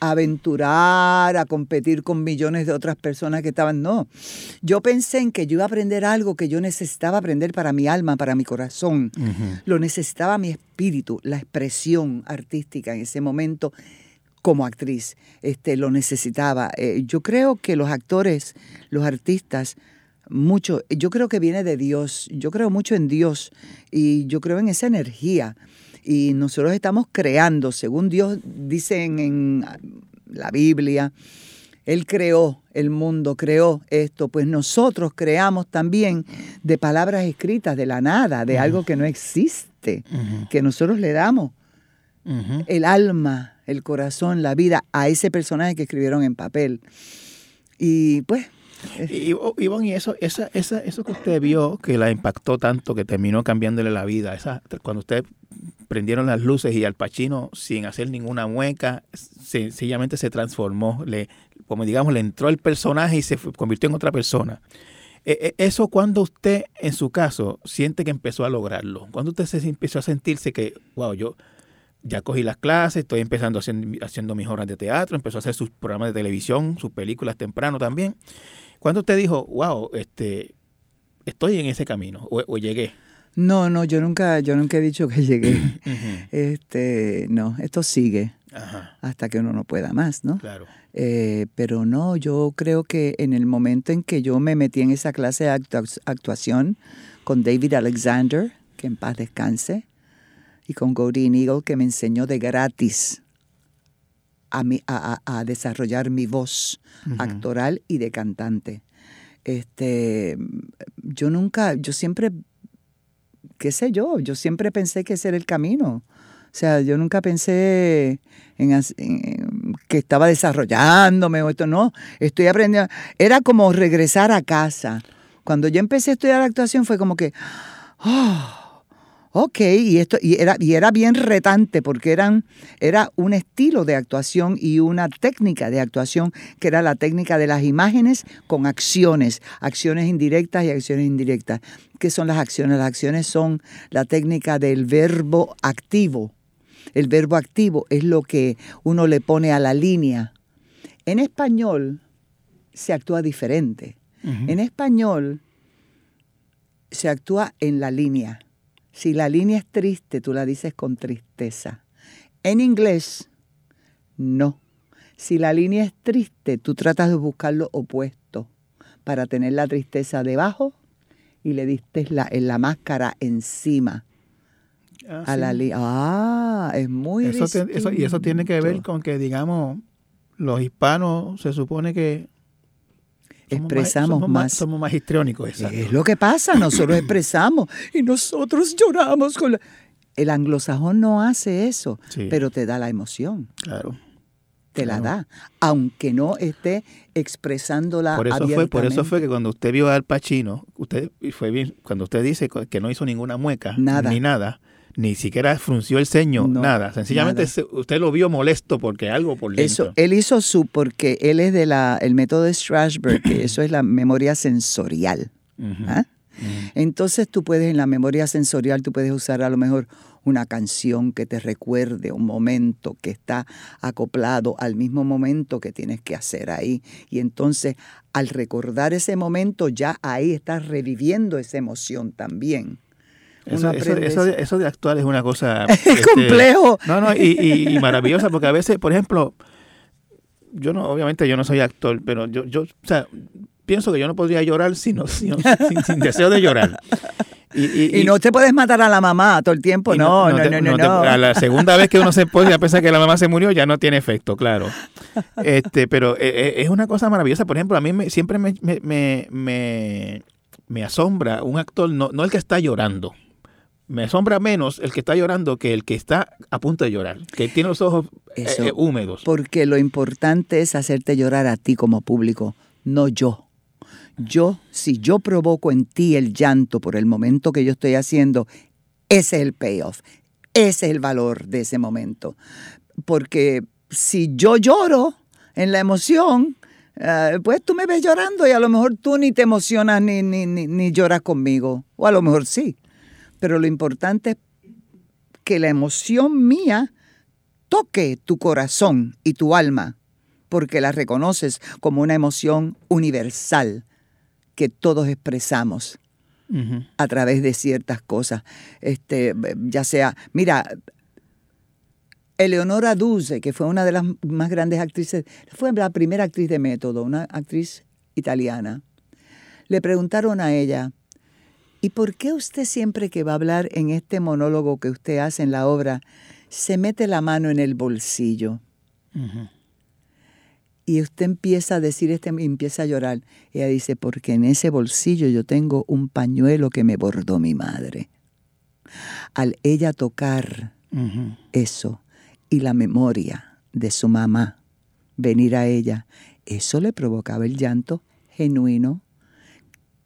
a aventurar, a competir con millones de otras personas que estaban. No. Yo pensé en que yo iba a aprender algo que yo necesitaba aprender para mi alma, para mi corazón. Lo necesitaba mi espíritu, la expresión artística en ese momento como actriz. Este, lo necesitaba. Eh, yo creo que los actores, los artistas, mucho, yo creo que viene de Dios. Yo creo mucho en Dios y yo creo en esa energía. Y nosotros estamos creando, según Dios dice en, la Biblia, Él creó el mundo, creó esto, pues nosotros creamos también de palabras escritas, de la nada, de algo que no existe, que nosotros le damos el alma, el corazón, la vida a ese personaje que escribieron en papel. Y pues, Y, y- Ivonne, y eso, esa, esa, eso que usted vio que la impactó tanto, que terminó cambiándole la vida, esa, cuando usted prendieron las luces y al Pacino, sin hacer ninguna mueca, sencillamente se transformó, le, como digamos, le entró el personaje y se convirtió en otra persona. Eh, eh, Eso cuando usted, en su caso, siente que empezó a lograrlo, cuando usted se empezó a sentirse que, wow, yo ya cogí las clases, estoy empezando haciendo, haciendo mis obras de teatro, empezó a hacer sus programas de televisión, sus películas temprano también. Cuando usted dijo, wow, este, estoy en ese camino o, o llegué? no, no, yo nunca, yo nunca he dicho que llegué. Este, no, esto sigue Ajá, hasta que uno no pueda más, ¿no? claro. Eh, pero no, yo creo que en el momento en que yo me metí en esa clase de actua- actuación con David Alexander, que en paz descanse, y con Godin Eagle, que me enseñó de gratis a, mi- a, a- desarrollar mi voz actoral y de cantante. Este, yo nunca, yo siempre, qué sé yo, yo siempre pensé que ese era el camino. O sea, yo nunca pensé en, as- en- que estaba desarrollándome o esto, no, estoy aprendiendo. Era como regresar a casa. Cuando yo empecé a estudiar actuación fue como que, oh, ok, y esto, y era, y era bien retante porque eran, era un estilo de actuación y una técnica de actuación que era la técnica de las imágenes con acciones, acciones indirectas y acciones indirectas. ¿Qué son las acciones? Las acciones son la técnica del verbo activo. El verbo activo es lo que uno le pone a la línea. En español se actúa diferente. En español se actúa en la línea. Si la línea es triste, tú la dices con tristeza. En inglés, no. Si la línea es triste, tú tratas de buscar lo opuesto para tener la tristeza debajo y le diste la, en la máscara encima Ah, a sí. la línea. Ah, es muy Eso eso- y eso tiene que ver con que, digamos, los hispanos se supone que Expresamos somos más. somos más histriónicos, exacto. Es lo que pasa, nosotros expresamos y nosotros lloramos con la... El anglosajón no hace eso, Sí. pero te da la emoción, Claro. te la da, aunque no esté expresándola Por eso fue, por eso fue que cuando usted vio a Al Pacino, usted fue bien, cuando usted dice que no hizo ninguna mueca, Nada. ni nada, ni siquiera frunció el ceño, No, nada. Sencillamente nada. usted lo vio molesto porque algo por dentro. Eso, él hizo su, porque él es de la, el método de Strasberg, que eso es la memoria sensorial. ¿ah? Entonces tú puedes, en la memoria sensorial, tú puedes usar a lo mejor una canción que te recuerde un momento que está acoplado al mismo momento que tienes que hacer ahí. Y entonces, al recordar ese momento, ya ahí estás reviviendo esa emoción también. Eso, eso- eso de, eso. de actuar es una cosa... Es este, complejo. No, no, y, y- y maravillosa, porque a veces, por ejemplo, yo no, obviamente yo no soy actor, pero yo, yo o sea, pienso que yo no podría llorar sino, sino- sin, sin deseo de llorar. Y, no te puedes matar a la mamá todo el tiempo, no, no, te- no, no. te- no. a la segunda vez que uno se pone a pensar que la mamá se murió, ya no tiene efecto, claro. Este, pero eh, eh, es una cosa maravillosa. Por ejemplo, a mí me- siempre me, me, me- me asombra un actor, no, no el que está llorando. Me asombra menos el que está llorando que el que está a punto de llorar, que tiene los ojos eh, Eso, eh, húmedos. Porque lo importante es hacerte llorar a ti como público, no yo. Yo, si yo provoco en ti el llanto por el momento que yo estoy haciendo, ese es el payoff, ese es el valor de ese momento. Porque si yo lloro en la emoción, eh, pues tú me ves llorando y a lo mejor tú ni te emocionas ni, ni, ni, ni lloras conmigo. O a lo mejor sí. Pero lo importante es que la emoción mía toque tu corazón y tu alma, porque la reconoces como una emoción universal que todos expresamos a través de ciertas cosas. Este, ya sea, mira, Eleonora Duse, que fue una de las más grandes actrices, fue la primera actriz de método, una actriz italiana. Le preguntaron a ella, ¿y por qué usted siempre que va a hablar en este monólogo que usted hace en la obra, se mete la mano en el bolsillo? Y usted empieza a decir, este, empieza a llorar. Ella dice, porque en ese bolsillo yo tengo un pañuelo que me bordó mi madre. Al ella tocar eso, y la memoria de su mamá venir a ella, eso le provocaba el llanto genuino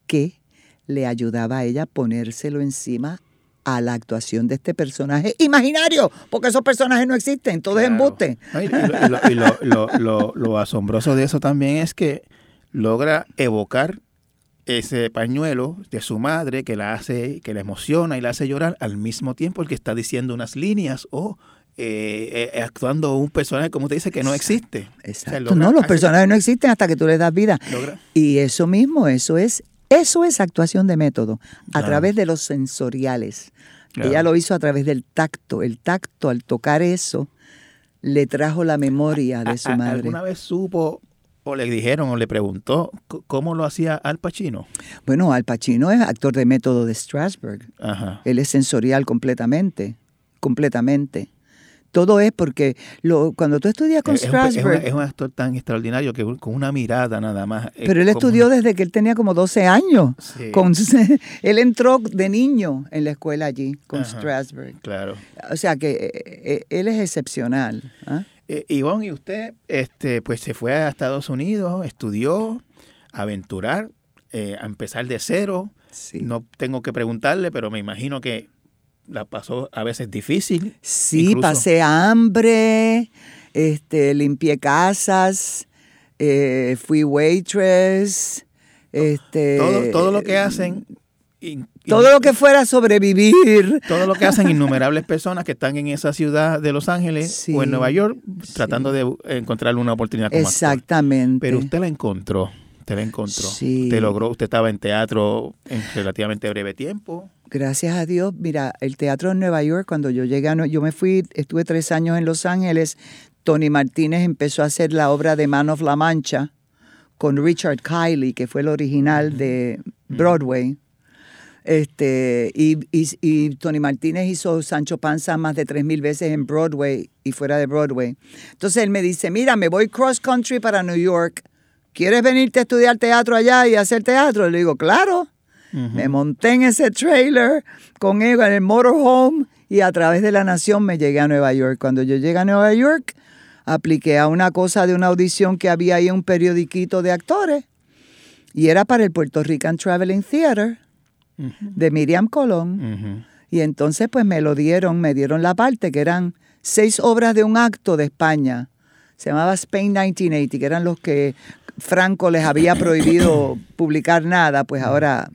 que le ayudaba a ella a ponérselo encima a la actuación de este personaje imaginario, porque esos personajes no existen, todo es Claro. embuste. Y, lo, y lo- lo- lo- asombroso de eso también es que logra evocar ese pañuelo de su madre que la hace, que la emociona y la hace llorar al mismo tiempo el que está diciendo unas líneas o eh, eh, actuando un personaje como usted dice que no existe. O sea, Exacto. no, los personajes no existen hasta que tú les das vida. logra- Y eso mismo, eso es, eso es actuación de método, a través de los sensoriales. Claro. Ella lo hizo a través del tacto. El tacto, al tocar eso, le trajo la memoria de su ¿A- a- madre. ¿Alguna vez supo o le dijeron o le preguntó cómo lo hacía Al Pacino? Bueno, Al Pacino es actor de método de Strasberg. Ajá. Él es sensorial completamente, completamente. Todo es porque lo, cuando tú estudias con Es, un, Strasberg, es un actor tan extraordinario que con una mirada nada más. eh, pero él estudió desde que él tenía como 12 años. Sí. Con, él entró de niño en la escuela allí con Ajá. Strasberg. Claro. O sea que eh, eh, él es excepcional. ¿ah? Eh, Ivonne, y usted este, pues se fue a Estados Unidos, estudió, a aventurar, eh, a empezar de cero. Sí. No tengo que preguntarle, pero me imagino que la pasó a veces difícil. Sí, Incluso- pasé hambre, este, limpié casas, eh, fui waitress, este, Todo, todo lo que hacen. in- todo lo que fuera sobrevivir. todo lo que hacen innumerables personas que están en esa ciudad de Los Ángeles Sí, o en Nueva York sí. tratando de encontrar una oportunidad como actor. Exactamente. Pero usted la encontró, usted la encontró. Sí. Usted logró, usted estaba en teatro en relativamente breve tiempo. Gracias a Dios, mira, el teatro en Nueva York, cuando yo llegué a yo me fui, estuve tres años en Los Ángeles, Tony Martínez empezó a hacer la obra de Man of La Mancha con Richard Kiley, que fue el original de Broadway. Este, y, y- y Tony Martínez hizo Sancho Panza más de tres mil veces en Broadway y fuera de Broadway. Entonces él me dice, mira, me voy cross country para New York. ¿Quieres venirte a estudiar teatro allá y hacer teatro? Le digo, claro. Me monté en ese trailer con él en el motorhome y a través de la nación me llegué a Nueva York. Cuando yo llegué a Nueva York, apliqué a una cosa de una audición que había ahí en un periodiquito de actores y era para el Puerto Rican Traveling Theater de Miriam Colón. Y entonces pues me lo dieron, me dieron la parte, que eran seis obras de un acto de España. Se llamaba Spain 1980, que eran los que Franco les había prohibido publicar nada, pues ahora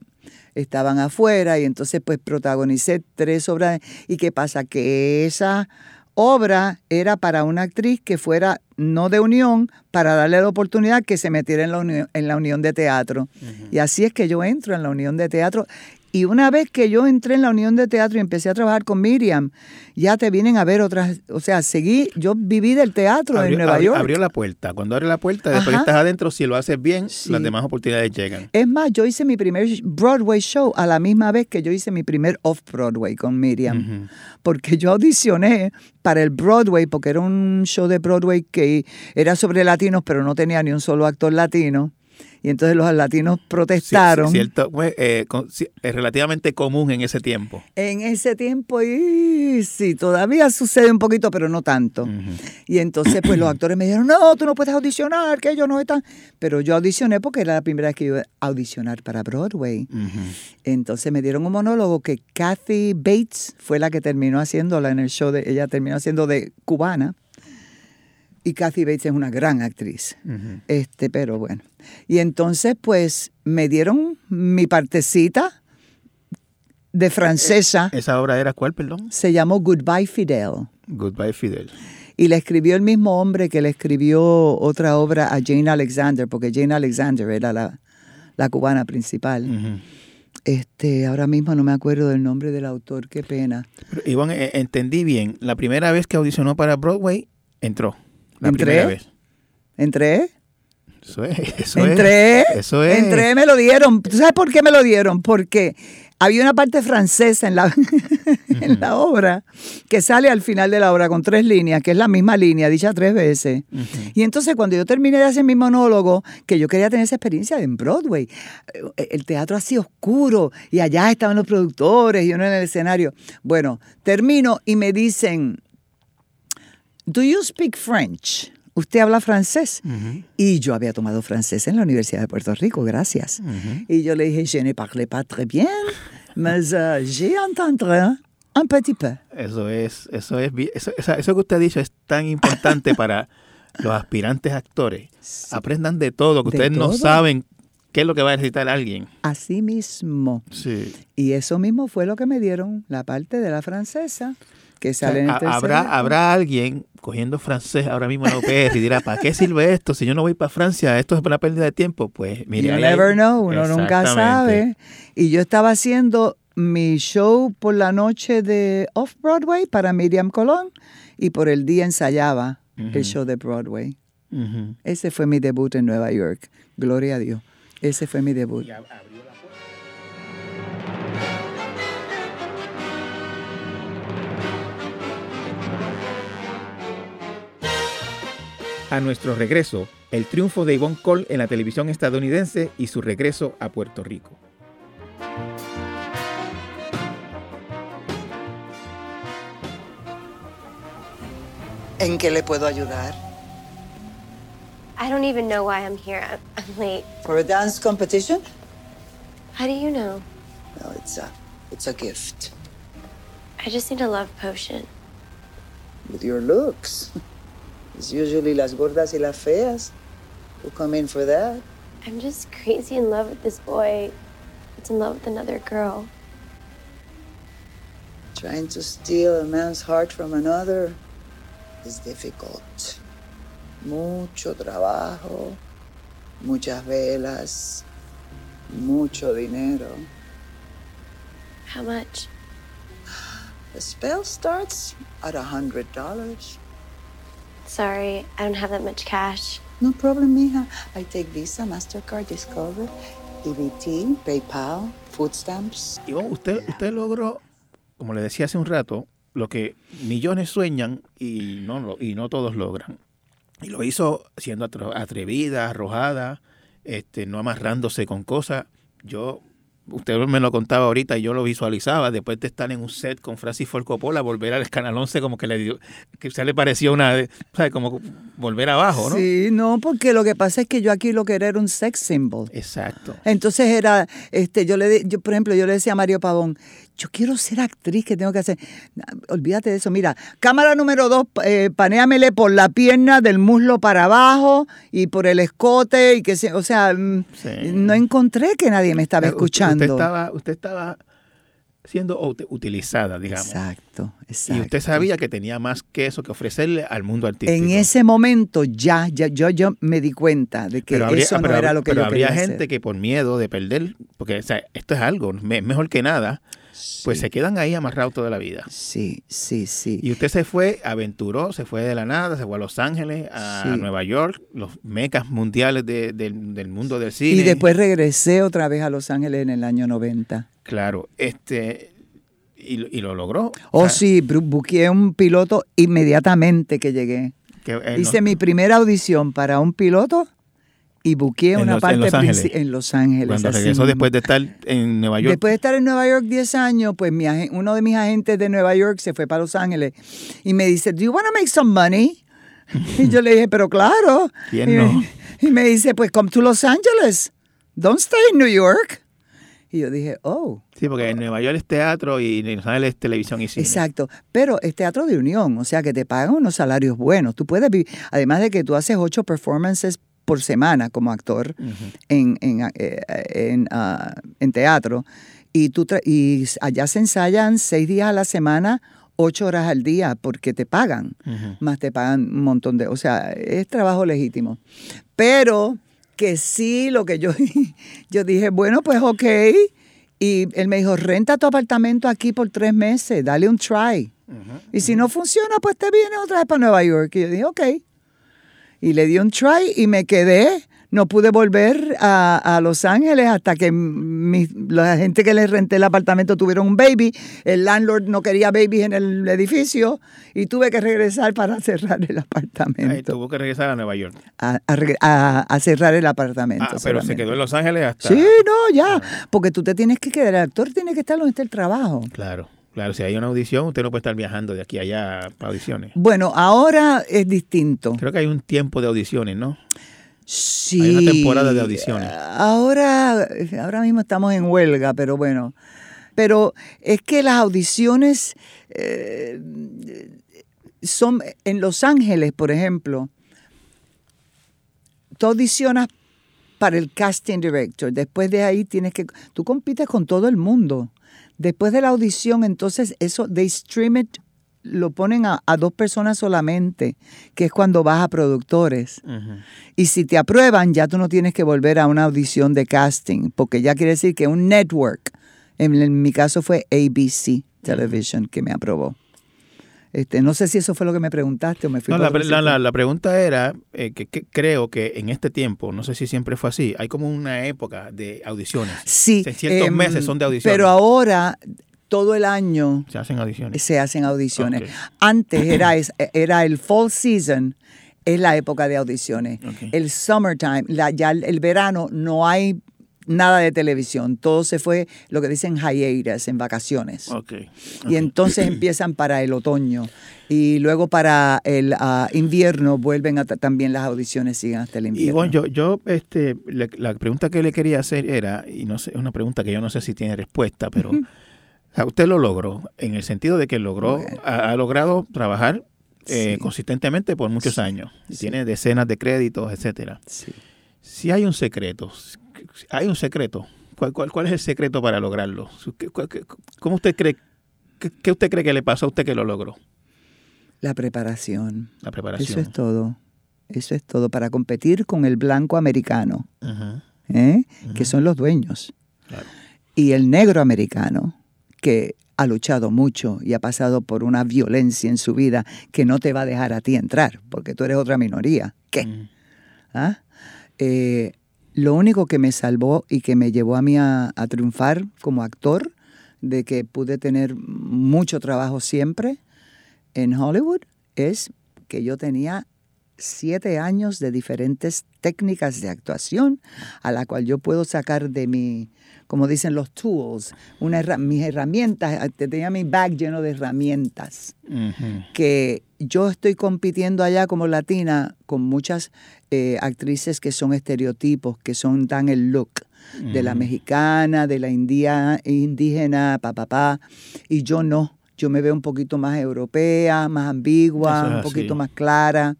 estaban afuera y entonces pues protagonicé tres obras. ¿Y qué pasa? Que esa obra era para una actriz que fuera no de unión, para darle la oportunidad que se metiera en la unión, en la unión de teatro. Y así es que yo entro en la unión de teatro. Y una vez que yo entré en la unión de teatro y empecé a trabajar con Miriam, ya te vienen a ver otras, o sea, seguí, yo viví del teatro Abrió, en Nueva abrió- York. abrió la puerta. Cuando abre la puerta, después estás adentro, si lo haces bien, Sí. las demás oportunidades llegan. Es más, yo hice mi primer Broadway show a la misma vez que yo hice mi primer off-Broadway con Miriam. Porque yo audicioné para el Broadway, porque era un show de Broadway que era sobre latinos, pero no tenía ni un solo actor latino. Y entonces los latinos protestaron. sí, cierto, pues, eh, sí, es relativamente común en ese tiempo. En ese tiempo, y sí, todavía sucede un poquito, pero no tanto. Ujú. Y entonces, pues los actores me dijeron, no, tú no puedes audicionar, que ellos no están. Pero yo audicioné porque era la primera vez que iba a audicionar para Broadway. Ujú. Entonces me dieron un monólogo que Kathy Bates fue la que terminó haciéndola en el show de, ella terminó haciendo de cubana. Y Kathy Bates es una gran actriz. Este, pero bueno. Y entonces, pues, me dieron mi partecita de francesa. ¿Esa obra era cuál, perdón? Se llamó Goodbye Fidel. Goodbye Fidel. Y la escribió el mismo hombre que le escribió otra obra a Jane Alexander, porque Jane Alexander era la, la cubana principal. Este, ahora mismo no me acuerdo del nombre del autor, qué pena. Pero, Ivonne, eh, entendí bien. La primera vez que audicionó para Broadway, entró. La ¿Entré? primera vez. ¿Entré? Eso es. Eso Entré. Es, eso es. Entré, me lo dieron. ¿Tú sabes por qué me lo dieron? Porque había una parte francesa en la, en la obra que sale al final de la obra con tres líneas, que es la misma línea, dicha tres veces. Y entonces cuando yo terminé de hacer mi monólogo, que yo quería tener esa experiencia en Broadway, eh, el teatro así oscuro y allá estaban los productores y uno en el escenario. Bueno, termino y me dicen, do you speak French? ¿Usted habla francés? Y yo había tomado francés en la Universidad de Puerto Rico, gracias. Y yo le dije, je ne parle pas très bien, mais uh, j'ai entendu un petit peu. Eso es, eso es, eso, eso que usted ha dicho es tan importante para los aspirantes actores. Aprendan de todo, que De ustedes no todo. saben qué es lo que va a necesitar alguien. Así mismo. Sí. Y eso mismo fue lo que me dieron la parte de la francesa, que sale en tercer habrá, habrá alguien cogiendo francés ahora mismo en la UPR y dirá, ¿para qué sirve esto? Si yo no voy para Francia, esto es una pérdida de tiempo. Pues mire, You hay- never know, uno nunca sabe. Y yo estaba haciendo mi show por la noche de Off-Broadway para Miriam Colón y por el día ensayaba el show de Broadway. Ese fue mi debut en Nueva York. Gloria a Dios. Ese fue mi debut. A nuestro regreso, el triunfo de Yvonne Cole en la televisión estadounidense y su regreso a Puerto Rico. ¿En qué le puedo ayudar? I don't even know why I'm here. I'm, I'm late. For a dance competition? How do you know? No, it's a, it's a gift. I just need a love potion. With your looks. It's usually las gordas y las feas who come in for that. I'm just crazy in love with this boy. It's in love with another girl. Trying to steal a man's heart from another is difficult. Mucho trabajo, muchas velas, mucho dinero. How much? The spell starts at a hundred dollars. Sorry, I don't have that much cash. No problem, mija. I take Visa, Mastercard, Discover, EBT, PayPal, food stamps. Ivonne, usted, usted logró, como le decía hace un rato, lo que millones sueñan y no, y no todos logran. Y lo hizo siendo atrevida, arrojada, este, no amarrándose con cosas. Yo, usted me lo contaba ahorita y yo lo visualizaba, después de estar en un set con Francis Ford Coppola, volver al Canal 11 como que le dio, que se le pareció una, ¿sabe? como volver abajo, ¿no? Sí, no, porque lo que pasa es que yo aquí lo que era era un sex symbol. Exacto. Entonces era, este, yo le, yo, por ejemplo, yo le decía a Mario Pavón, yo quiero ser actriz, ¿qué tengo que hacer? Olvídate de eso, mira, cámara número dos, eh, por la pierna, del muslo para abajo y por el escote y que se, o sea, mm, Sí. no encontré que nadie me estaba Eh, escuchando. Usted estaba, usted estaba siendo ut- utilizada, digamos. Exacto, Y exacto. usted sabía que tenía más que eso que ofrecerle al mundo artístico. En ese momento ya, ya yo, yo me di cuenta de que Pero habría- eso no pero- era lo que pero yo habría quería gente hacer. que por miedo de perder, porque o sea, esto es algo, me- mejor que nada, pues se quedan ahí amarrados toda la vida. Sí, sí, sí. Y usted se fue, aventuró, se fue de la nada, se fue a Los Ángeles, a Sí. Nueva York, los mecas mundiales de- del- del mundo del cine. Y después regresé otra vez a Los Ángeles en el año 90. Claro, este, y, lo- y lo logró. Oh, O sea, sí, buqueé un piloto inmediatamente que llegué. que, eh, Hice no- mi primera audición para un piloto y buqueé En una Los- en parte Los Ángeles. en Los Ángeles. cuando regresó después de estar en Nueva York. Después de estar en Nueva York 10 años, pues mi uno de mis agentes de Nueva York se fue para Los Ángeles y me dice, ¿Do you want to make some money? y yo le dije, pero claro. ¿Quién y, no? y me dice, pues come to Los Angeles. Don't stay in New York. Y yo dije, oh. Sí, porque en Nueva York es teatro y en Los Ángeles es televisión y cine. Exacto, pero es teatro de unión, o sea que te pagan unos salarios buenos. Tú puedes vivir, además de que tú haces ocho performances por semana como actor en, en, eh, en, ah, en teatro, y, tú y allá se ensayan seis días a la semana, ocho horas al día, porque te pagan, más te pagan un montón de, o sea, es trabajo legítimo. Pero que sí, lo que yo, yo dije, bueno, pues ok. Y él me dijo, renta tu apartamento aquí por tres meses, dale un try. Y si no funciona, pues te vienes otra vez para Nueva York. Y yo dije, ok. Y le di un try y me quedé. No pude volver a, a Los Ángeles hasta que mi- la gente que les renté el apartamento tuvieron un baby. El landlord no quería babies en el edificio y tuve que regresar para cerrar el apartamento. tuvo que regresar a Nueva York. A, a a- cerrar el apartamento. Ah, pero se quedó en Los Ángeles hasta... Sí, no, ya. Porque tú te tienes que quedar. El actor tiene que estar donde está el trabajo. Claro. Claro, si hay una audición, usted no puede estar viajando de aquí a allá para audiciones. Bueno, ahora es distinto. Creo que hay un tiempo de audiciones, ¿no? Sí. Hay una temporada de audiciones. Ahora, ahora mismo estamos en huelga, pero bueno. Pero es que las audiciones eh, son en Los Ángeles, por ejemplo. Tú audicionas para el casting director. Después de ahí tienes que. Tú compites con todo el mundo. Después de la audición, entonces eso, they stream it, lo ponen a, a dos personas solamente, que es cuando vas a productores. Y si te aprueban, ya tú no tienes que volver a una audición de casting, porque ya quiere decir que un network, en, en mi caso fue ABC Television, que me aprobó. Este, no sé si eso fue lo que me preguntaste o me fui No, la, la- la- pregunta era eh, que, que creo que en este tiempo, no sé si siempre fue así, hay como una época de audiciones. Sí. En ciertos em, meses son de audiciones. Pero ahora, todo el año Se hacen audiciones. se hacen audiciones. Antes era, era el fall season, es la época de audiciones. El summertime, la, ya el, el verano, no hay nada de televisión. Todo se fue, lo que dicen hiatus, en vacaciones. Ok. Y entonces empiezan para el otoño. Y luego para el ah, invierno vuelven a, también las audiciones, siguen hasta el Y invierno. bueno, yo, yo este, le- la pregunta que le quería hacer era, y no sé, es una pregunta que yo no sé si tiene respuesta, pero usted lo logró, en el sentido de que logró, ha, ha logrado trabajar eh, Sí. consistentemente por muchos años. Y sí. Tiene decenas de créditos, etcétera. Sí. Si hay un secreto, hay un secreto. ¿Cuál, cuál, cuál es el secreto para lograrlo? ¿Qué- cuál- qué- ¿Cómo usted cree? ¿Qué, qué usted cree que le pasó a usted que lo logró? La preparación. La preparación. Eso es todo. Eso es todo para competir con el blanco americano, ¿eh? que son los dueños. claro. Y el negro americano, que ha luchado mucho y ha pasado por una violencia en su vida que no te va a dejar a ti entrar, porque tú eres otra minoría. ¿Qué? Ujú. ¿Ah? Eh, lo único que me salvó y que me llevó a mí a, triunfar como actor, de que pude tener mucho trabajo siempre en Hollywood, es que yo tenía siete años de diferentes técnicas de actuación a la cual yo puedo sacar de mi, como dicen los tools, una herra- mis herramientas, eh, tenía mi bag lleno de herramientas que yo estoy compitiendo allá como latina con muchas eh, actrices que son estereotipos, que son dan el look de la mexicana, de la india, indígena, papá, pa, y yo no. Yo me veo un poquito más europea, más ambigua, un poquito más clara.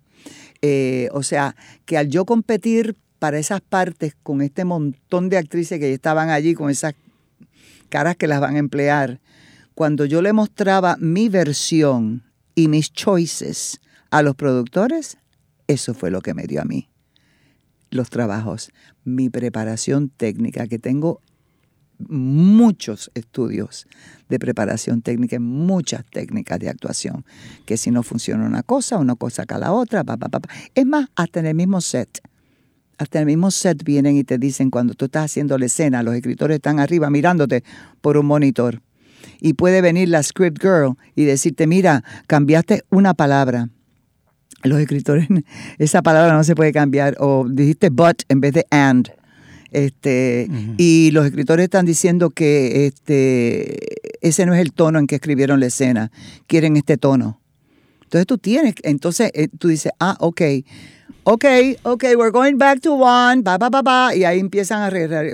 Eh, o sea, que al yo competir para esas partes con este montón de actrices que estaban allí, con esas caras que las van a emplear, cuando yo le mostraba mi versión y mis choices a los productores, eso fue lo que me dio a mí los trabajos, mi preparación técnica, que tengo muchos estudios de preparación técnica, muchas técnicas de actuación, que si no funciona una cosa, una cosa saca la otra, pa, pa, pa. es más, hasta en el mismo set. Hasta el mismo set vienen y te dicen cuando tú estás haciendo la escena, los escritores están arriba mirándote por un monitor. Y puede venir la script girl y decirte, mira, cambiaste una palabra. Los escritores, esa palabra no se puede cambiar. O dijiste but en vez de and. Este, Y los escritores están diciendo que este, ese no es el tono en que escribieron la escena. Quieren este tono. Entonces tú tienes, entonces eh, tú dices, ah, ok, ok, ok, we're going back to one, ba, ba, ba, ba, y ahí empiezan a arreglar,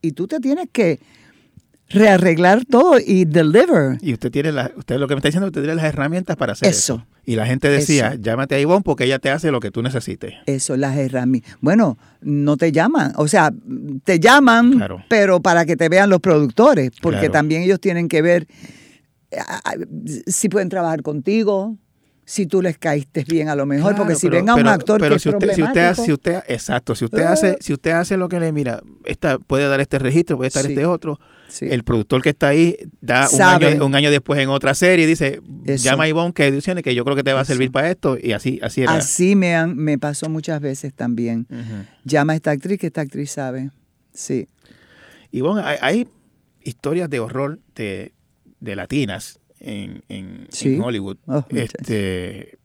y tú te tienes que rearreglar todo y deliver. Y usted tiene la, usted lo que me está diciendo, es que usted tiene las herramientas para hacer eso. Eso. Y la gente decía, Eso. llámate a Ivonne porque ella te hace lo que tú necesites. Eso, las herramientas. Bueno, no te llaman, o sea, te llaman, Claro. pero para que te vean los productores, porque Claro. también ellos tienen que ver eh, si pueden trabajar contigo, si tú les caíste bien a lo mejor, porque si pero- venga un actor pero que es si usted, si usted, si usted, exacto, si usted hace, si usted hace lo que le mira, esta puede dar este registro, puede estar Sí. este otro. Sí. El productor que está ahí da un año, un año después en otra serie y dice, Eso. llama a Ivonne que ediciones que yo creo que te va a servir Eso. para esto y así, así era. así me, han, me pasó muchas veces también. Llama a esta actriz que esta actriz sabe. Sí. Ivonne, hay, hay historias de horror de, de latinas en, en- Sí. en Hollywood. Oh, este,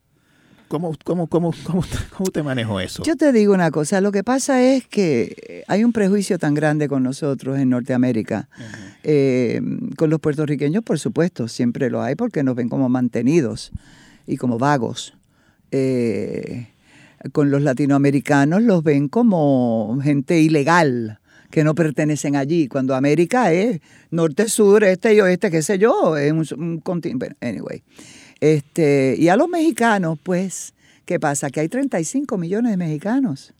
¿cómo, cómo, cómo, cómo, cómo usted manejó eso? Yo te digo una cosa, lo que pasa es que hay un prejuicio tan grande con nosotros en Norteamérica. Eh, con los puertorriqueños, por supuesto, siempre lo hay porque nos ven como mantenidos y como vagos. Eh, con los latinoamericanos los ven como gente ilegal, que no pertenecen allí, cuando América es norte, sur, este y oeste, qué sé yo, es un, un continente. Anyway. Este, y a los mexicanos, pues, ¿qué pasa? Que hay 35 millones de mexicanos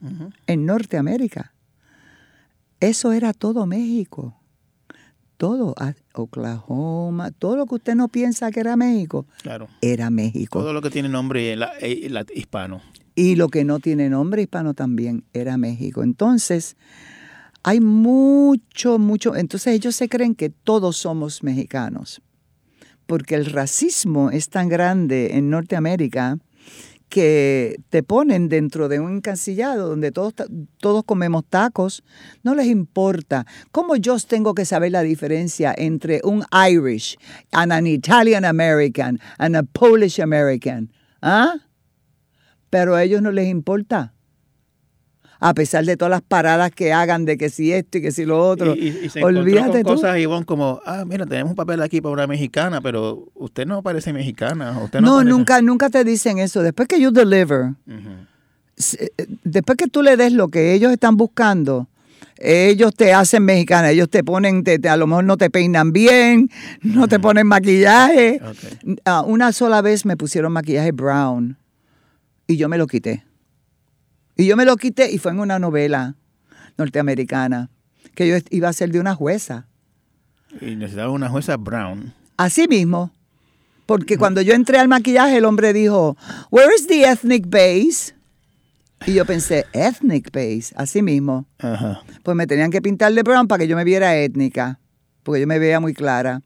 en Norteamérica. Eso era todo México. Todo, a- Oklahoma, todo lo que usted no piensa que era México, Claro. era México. Todo lo que tiene nombre la- eh, la- hispano. Y lo que no tiene nombre hispano también era México. Entonces, hay mucho, mucho. Entonces, ellos se creen que todos somos mexicanos. Porque el racismo es tan grande en Norteamérica que te ponen dentro de un encasillado donde todos, todos comemos tacos, no les importa. ¿Cómo yo tengo que saber la diferencia entre un Irish and an Italian American and a Polish American? ¿Ah? Pero a ellos no les importa. A pesar de todas las paradas que hagan de que si esto y que si lo otro. Y, y- y se Olvídate con tú. cosas, Ivonne, como, ah, mira, tenemos un papel aquí para una mexicana, pero usted no parece mexicana. Usted no, No, parece- nunca, nunca te dicen eso. Después que you deliver, se- eh, después que tú le des lo que ellos están buscando, ellos te hacen mexicana, ellos te ponen, te- te- a lo mejor no te peinan bien, no te ponen maquillaje. Ah, una sola vez me pusieron maquillaje brown y yo me lo quité. Y yo me lo quité y fue en una novela norteamericana que yo iba a ser de una jueza. Y necesitaba una jueza brown. Así mismo. Porque cuando yo entré al maquillaje, el hombre dijo, Where is the ethnic base? Y yo pensé, ethnic base, así mismo. Pues me tenían que pintar de brown para que yo me viera étnica, porque yo me veía muy clara.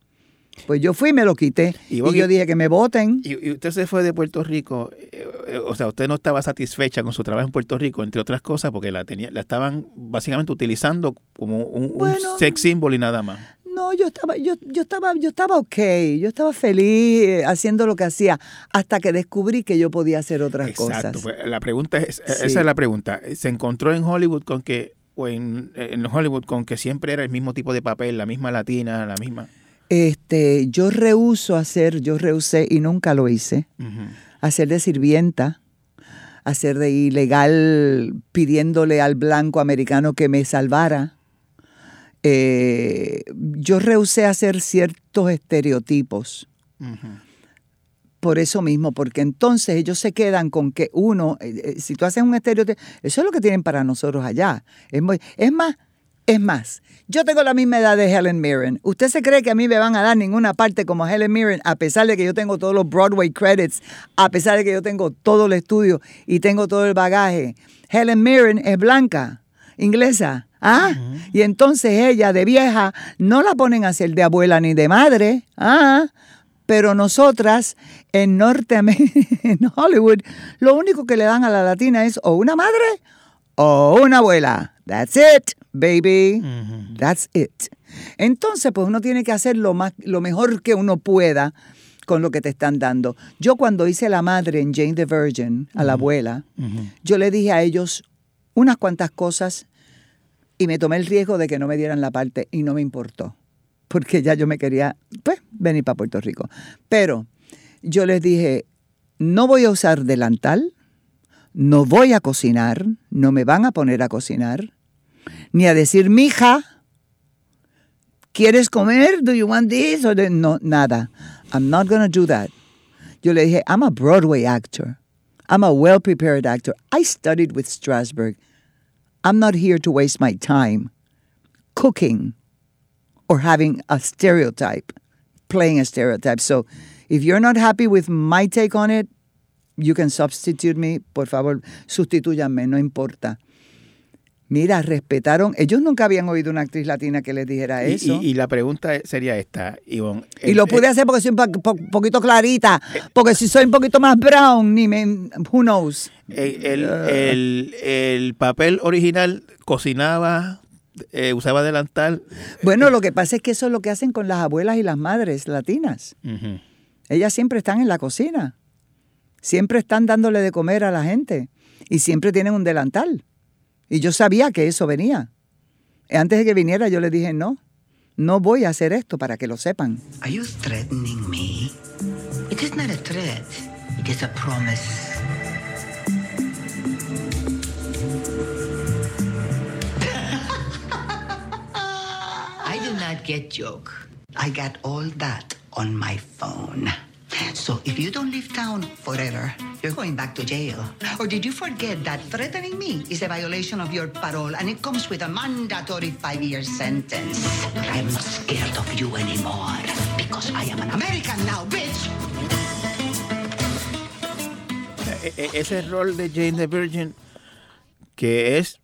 Pues yo fui y me lo quité. Y yo dije que me voten. Y, y usted se fue de Puerto Rico, eh, eh, o sea, usted no estaba satisfecha con su trabajo en Puerto Rico, entre otras cosas, porque la tenía, la estaban básicamente utilizando como un, sex symbol y nada más. No, yo estaba, yo, yo estaba, yo estaba ok, yo estaba feliz eh, haciendo lo que hacía, hasta que descubrí que yo podía hacer otras Exacto. cosas. pues, la pregunta es, Sí. esa es la pregunta. ¿Se encontró en Hollywood con que, o en, en Hollywood con que siempre era el mismo tipo de papel, la misma latina, la misma? Este, yo rehuso hacer, yo rehusé y nunca lo hice, hacer de sirvienta, hacer de ilegal pidiéndole al blanco americano que me salvara. Eh, yo rehusé hacer ciertos estereotipos. Por eso mismo, porque entonces ellos se quedan con que uno, eh, eh, si tú haces un estereotipo, eso es lo que tienen para nosotros allá. Es, muy- es más, es más, yo tengo la misma edad de Helen Mirren. ¿Usted se cree que a mí me van a dar ninguna parte como a Helen Mirren, a pesar de que yo tengo todos los Broadway credits, a pesar de que yo tengo todo el estudio y tengo todo el bagaje? Helen Mirren es blanca, inglesa. ¿Ah? Y entonces ella de vieja no la ponen a ser de abuela ni de madre. ¿Ah? Pero nosotras en Norteamérica, en Hollywood, lo único que le dan a la latina es o una madre o una abuela. That's it, baby. That's it. Entonces, pues uno tiene que hacer lo, más, lo mejor que uno pueda con lo que te están dando. Yo cuando hice la madre en Jane the Virgin, a la abuela, yo le dije a ellos unas cuantas cosas y me tomé el riesgo de que no me dieran la parte y no me importó, porque ya yo me quería, pues, venir para Puerto Rico. Pero yo les dije, no voy a usar delantal, no voy a cocinar, no me van a poner a cocinar, ni a decir, mija, ¿quieres comer? ¿Do you want this? Or the-" No, nada. I'm not going to do that. Yo le dije, I'm a Broadway actor. I'm a well-prepared actor. I studied with Strasberg. I'm not here to waste my time cooking or having a stereotype, playing a stereotype. So if you're not happy with my take on it, you can substitute me. Por favor, sustitúyanme, no importa. Mira, respetaron. Ellos nunca habían oído una actriz latina que les dijera Y, eso. y- y la pregunta sería esta, Ivonne. Y lo pude hacer porque soy un po- po- poquito clarita. Porque si soy un poquito más brown, ni me. Who knows? El, el- el- el papel original cocinaba, eh, usaba delantal. Bueno, lo que pasa es que eso es lo que hacen con las abuelas y las madres latinas. Ellas siempre están en la cocina. Siempre están dándole de comer a la gente. Y siempre tienen un delantal. Y yo sabía que eso venía. Antes de que viniera, yo le dije no. no voy a hacer esto para que lo sepan. Are you threatening me? It is not a threat. It is a promise. I do not get joke. I got all that on my phone. So if you don't leave town forever, you're going back to jail. Or did you forget that threatening me is a violation of your parole and it comes with a mandatory five-year sentence? I'm not scared of you anymore because I am an American now, bitch! E- e- ese rol de Jane the Virgin, que es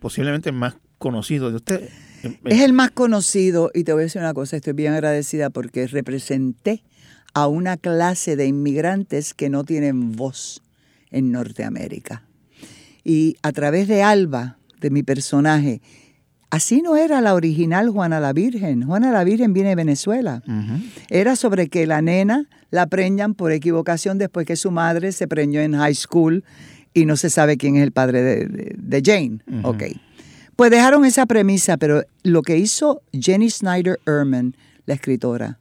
posiblemente el más conocido de usted. Es el más conocido y te voy a decir una cosa, estoy bien agradecida porque representé a una clase de inmigrantes que no tienen voz en Norteamérica. Y a través de Alba, de mi personaje, así no era la original Juana la Virgen. Juana la Virgen viene de Venezuela. Era sobre que la nena la preñan por equivocación después que su madre se preñó en high school y no se sabe quién es el padre de, de- de Jane. Ok. Pues dejaron esa premisa, pero lo que hizo Jenny Snyder Ehrman, la escritora,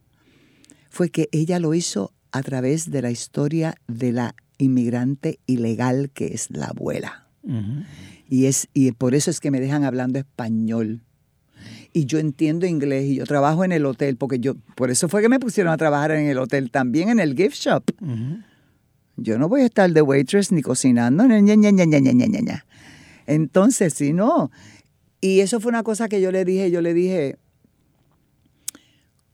fue que ella lo hizo a través de la historia de la inmigrante ilegal que es la abuela. Y, es, y por eso es que me dejan hablando español. Y yo entiendo inglés y yo trabajo en el hotel, porque yo, por eso fue que me pusieron a trabajar en el hotel, también en el gift shop. Yo no voy a estar de waitress ni cocinando, ña, ña, ña, Entonces, si no. Y eso fue una cosa que yo le dije, yo le dije,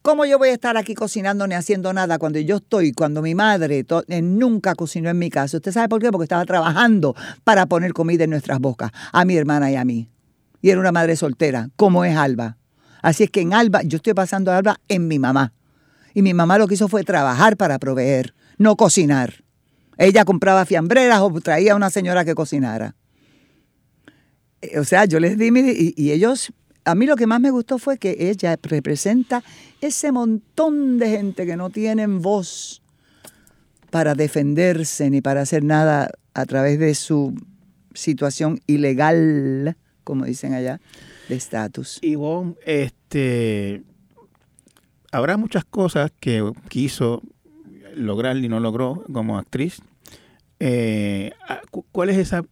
¿cómo yo voy a estar aquí cocinando ni haciendo nada cuando yo estoy, cuando mi madre eh, nunca cocinó en mi casa? ¿Usted sabe por qué? Porque estaba trabajando para poner comida en nuestras bocas, a mi hermana y a mí. Y era una madre soltera, como es Alba. Así es que en Alba, yo estoy pasando Alba en mi mamá. Y mi mamá lo que hizo fue trabajar para proveer, no cocinar. Ella compraba fiambreras o traía a una señora que cocinara. Eh, O sea, yo les di mi... Y, y ellos... A mí lo que más me gustó fue que ella representa ese montón de gente que no tienen voz para defenderse ni para hacer nada a través de su situación ilegal, como dicen allá, de estatus. Ivonne, este, habrá muchas cosas que quiso lograr y no logró como actriz. Eh, ah, cu- ¿Cuál es esa,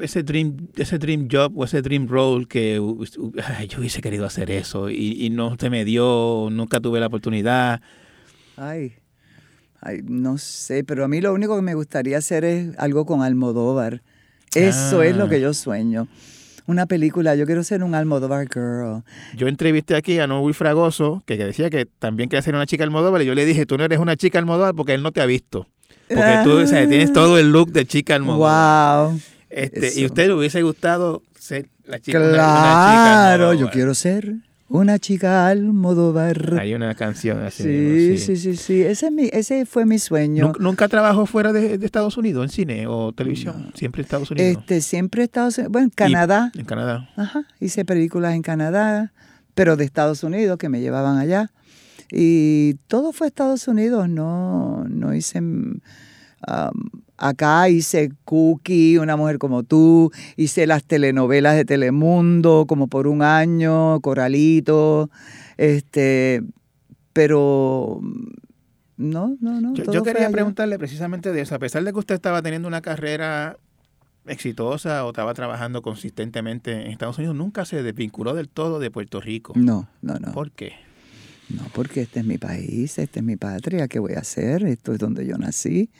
ese dream, ese dream job o ese dream role que u- u- ay, yo hubiese querido hacer eso y, y no se me dio, nunca tuve la oportunidad? Ay, ay, no sé, pero a mí lo único que me gustaría hacer es algo con Almodóvar. Eso es lo Ah. que yo sueño. Una película, yo quiero ser un Almodóvar girl. Yo entrevisté aquí a Noel Fragoso, que, que decía que también quería ser una chica Almodóvar, y yo le dije, tú no eres una chica Almodóvar porque él no te ha visto. Porque tú o sea, tienes todo el look de chica Almodóvar. Wow. Este, Eso. ¿Y usted le hubiese gustado ser la chica? una- una chica Claro, yo quiero ser una chica Almodóvar. Hay una canción así. Sí, mismo, sí, sí, sí. Ese, es mi, ese fue mi sueño. ¿Nunca, nunca trabajó fuera de, de Estados Unidos, en cine o televisión? Siempre en Estados Unidos. Este, siempre he estado, bueno, en Canadá. En Canadá. Ajá, hice películas en Canadá, pero de Estados Unidos que me llevaban allá. Y todo fue Estados Unidos, no, no hice... um, acá hice Cookie, Una Mujer como tú, hice las telenovelas de Telemundo como por un año, Coralito, este, pero no, no, no. Yo, yo quería preguntarle precisamente de eso. A pesar de que usted estaba teniendo una carrera exitosa o estaba trabajando consistentemente en Estados Unidos, nunca se desvinculó del todo de Puerto Rico. No, no, no. ¿Por qué? No, porque este es mi país, esta es mi patria, ¿qué voy a hacer? Esto es donde yo nací.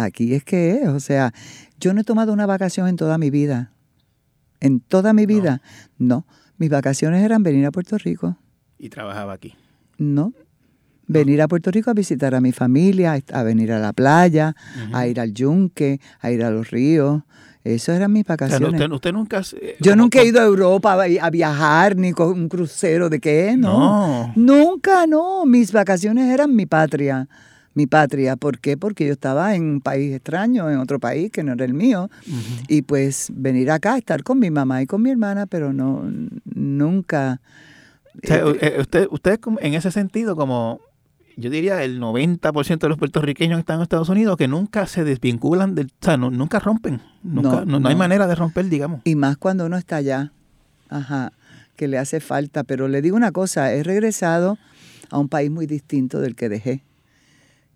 Aquí es que es, o sea, yo no he tomado una vacación en toda mi vida. En toda mi vida, no. Mis vacaciones eran venir a Puerto Rico, Y trabajaba aquí. no. Venir a Puerto Rico a visitar a mi familia, a venir a la playa, a ir al yunque, a ir a los ríos. Esas eran mis O sea, vacaciones. usted, usted nunca... se- Yo nunca he ido a Europa a a viajar ni con un crucero de qué, no. No. Nunca, no. Mis vacaciones eran mi patria. Mi patria. ¿Por qué? Porque yo estaba en un país extraño, en otro país que no era el mío. Y pues venir acá, estar con mi mamá y con mi hermana, pero no, nunca. O sea, eh, eh, usted, en ese sentido, como yo diría el 90% de los puertorriqueños que están en Estados Unidos, que nunca se desvinculan, del, o sea, no- nunca rompen. Nunca, No, no, no hay manera de romper, digamos. Y más cuando uno está allá. Ajá. que le hace falta. Pero le digo una cosa, he regresado a un país muy distinto del que dejé.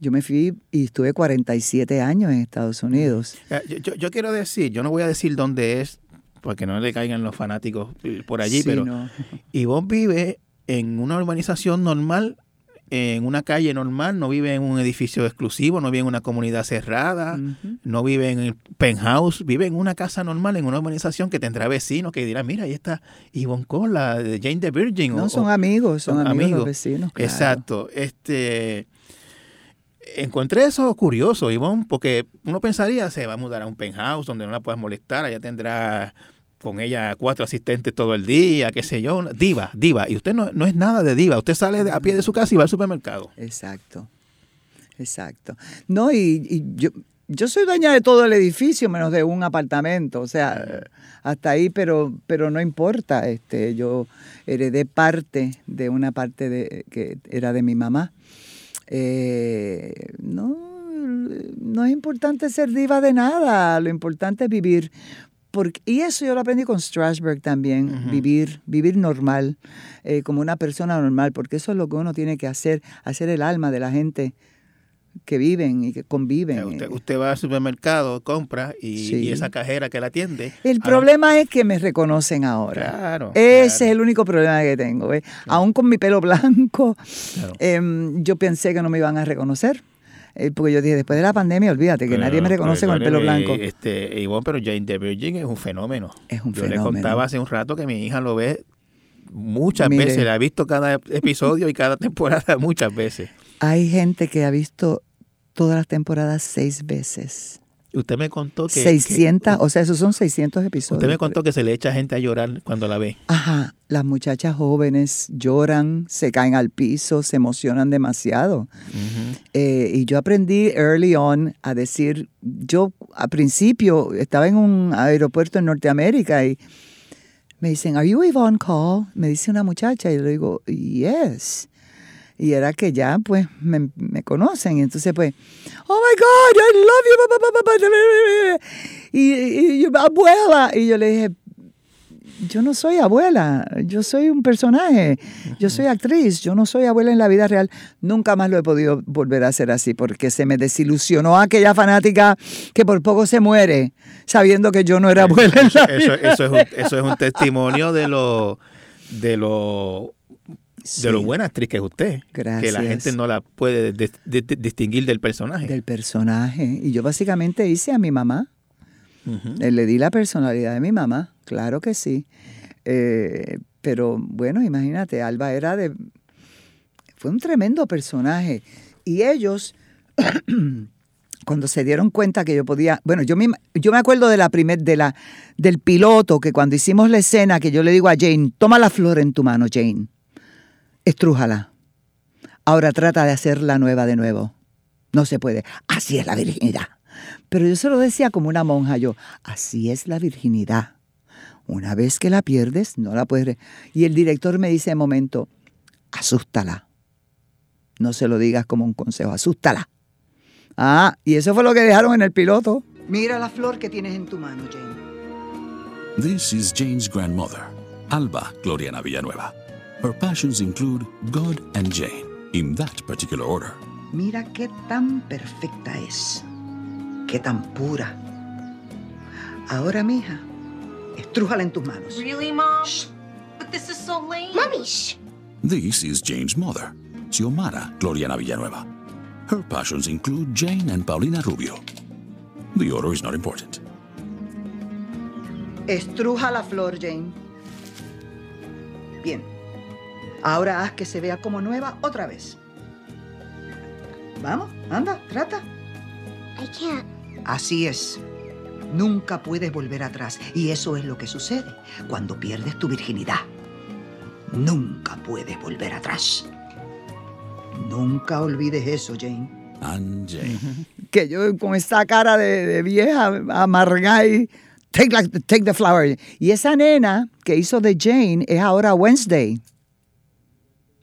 Yo me fui y estuve 47 años en Estados Unidos. Eh, Yo, yo- yo quiero decir, yo no voy a decir dónde es, porque no le caigan los fanáticos eh, por allí, Sí, pero no. Ivonne vive en una urbanización normal, en una calle normal, no vive en un edificio exclusivo, no vive en una comunidad cerrada, no vive en el penthouse, vive en una casa normal, en una urbanización que tendrá vecinos que dirán, mira, ahí está Ivonne Cole, la de Jane the Virgin. No, o- son amigos, son son amigos, amigos. los vecinos. claro. Exacto. Este encontré eso curioso, Ivonne, porque uno pensaría se va a mudar a un penthouse donde no la puedas molestar, allá tendrá con ella cuatro asistentes todo el día, qué sé yo, diva, diva. Y usted no, no es nada de diva, usted sale a pie de su casa y va al supermercado. Exacto, exacto. No, y, y yo, yo soy dueña de todo el edificio menos de un apartamento, o sea, hasta ahí, pero, pero no importa. Este, yo heredé parte de una parte de, que era de mi mamá. Eh, no, no es importante ser diva de nada, lo importante es vivir. Porque, y eso yo lo aprendí con Strasberg también, vivir, vivir normal, eh, como una persona normal, porque eso es lo que uno tiene que hacer, hacer el alma de la gente que viven y que conviven. Usted, usted va al supermercado, compra y, Sí. y esa cajera que la atiende. El problema es que me reconocen ahora. Claro, Ese claro. es el único problema que tengo. Aún con mi pelo blanco, Claro. em, yo pensé que no me iban a reconocer. Eh, porque yo dije, después de la pandemia, olvídate que nadie me reconoce con el pelo perdóneme, blanco. Este, Ivonne, pero Jane the Virgin es un fenómeno. Es un Yo le fenómeno. contaba hace un rato que mi hija lo ve muchas Mire. veces, la ha visto cada episodio y cada temporada muchas veces. Hay gente que ha visto todas las temporadas seis veces. Usted me contó que... 600, que- o sea, esos son 600 episodios. usted me contó que se le echa gente a llorar cuando la ve. Ajá, las muchachas jóvenes lloran, se caen al piso, se emocionan demasiado. Eh, y yo aprendí early on a decir, yo al principio estaba en un aeropuerto en Norteamérica y me dicen, ¿Are you Yvonne Call? Me dice una muchacha y le digo, yes. Y era que ya, pues, me, me conocen. Y entonces, pues, oh my God, I love you. ba, ba, ba, ba, ba, ba". Y, y, y abuela. Y yo le dije, yo no soy abuela, yo soy un personaje, yo soy actriz, yo no soy abuela en la vida real. Nunca más lo he podido volver a hacer así porque se me desilusionó aquella fanática que por poco se muere sabiendo que yo no era abuela en la Eso, vida eso es, un, eso es un testimonio de lo, de lo, Sí. de lo buena actriz que es usted. Que la Gracias. gente no la puede dis- di- di- distinguir del personaje. del personaje. Y yo básicamente hice a mi mamá. Eh, Le di la personalidad de mi mamá, claro que sí. Eh, pero bueno, imagínate, Alba era de... Fue un tremendo personaje. Y ellos, cuando se dieron cuenta que yo podía... Bueno, yo me, yo me acuerdo de la primer, de la, del piloto, que cuando hicimos la escena, que yo le digo a Jane, toma la flor en tu mano, Jane. Estrújala. Ahora trata de hacer la nueva de nuevo. No se puede. Así es la virginidad. Pero yo se lo decía como una monja, yo, así es la virginidad. Una vez que la pierdes, no la puedes... re-". Y el director me dice de momento, asústala. No se lo digas como un consejo, asústala. Ah, y eso fue lo que dejaron en el piloto. Mira la flor que tienes en tu mano, Jane. This is Jane's grandmother, Alba Gloriana Villanueva. Her passions include God and Jane, in that particular order. Mira qué tan perfecta es, qué tan pura. Ahora, mija, estrújala en tus manos. Really, Mom? But this is so lame. Mommy, shh. This is Jane's mother, Xiomara Gloriana Villanueva. Her passions include Jane and Paulina Rubio. The order is not important. Estruja la flor, Jane. Bien. Ahora haz que se vea como nueva otra vez. Vamos, anda, trata. I can't. Así es. Nunca puedes volver atrás. Y eso es lo que sucede cuando pierdes tu virginidad. Nunca puedes volver atrás. Nunca olvides eso, Jane. And Jane. Que yo con esa cara de, de vieja amargada y take, la- take the flower. Y esa nena que hizo de Jane es ahora Wednesday.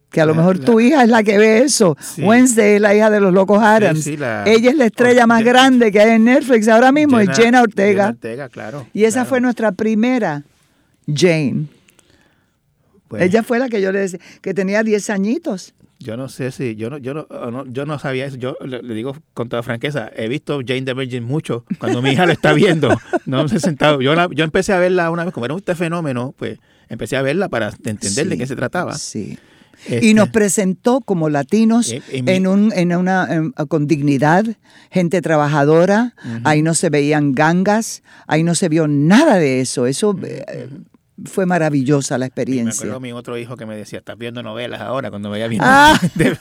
Que a lo mejor la- tu hija es la que ve eso. Sí. Wednesday es la hija de los locos Adams. sí, la- Ella es la estrella más Jenna- grande que hay en Netflix ahora mismo, es Jenna Ortega. Jenna Ortega, claro. Y esa claro. fue nuestra primera Jane. Pues- Ella fue la que yo le decía, que tenía 10 añitos. Yo no sé si, yo no, yo no, o no- yo no sabía eso. Yo le, le digo con toda franqueza, he visto Jane the Virgin mucho. Cuando mi hija lo está viendo, no me he sentado. Yo, yo empecé a verla una vez, como era este fenómeno, pues empecé a verla para entender de qué se trataba. Sí. Este, Y nos presentó como latinos Eh, mi- en un, en una, em, con dignidad, gente trabajadora. Ahí no se veían gangas, ahí no se vio nada de eso. Eso eh, fue maravillosa la Me experiencia. acuerdo mi otro hijo que me decía, estás viendo novelas ahora, cuando veía bien Ah. de.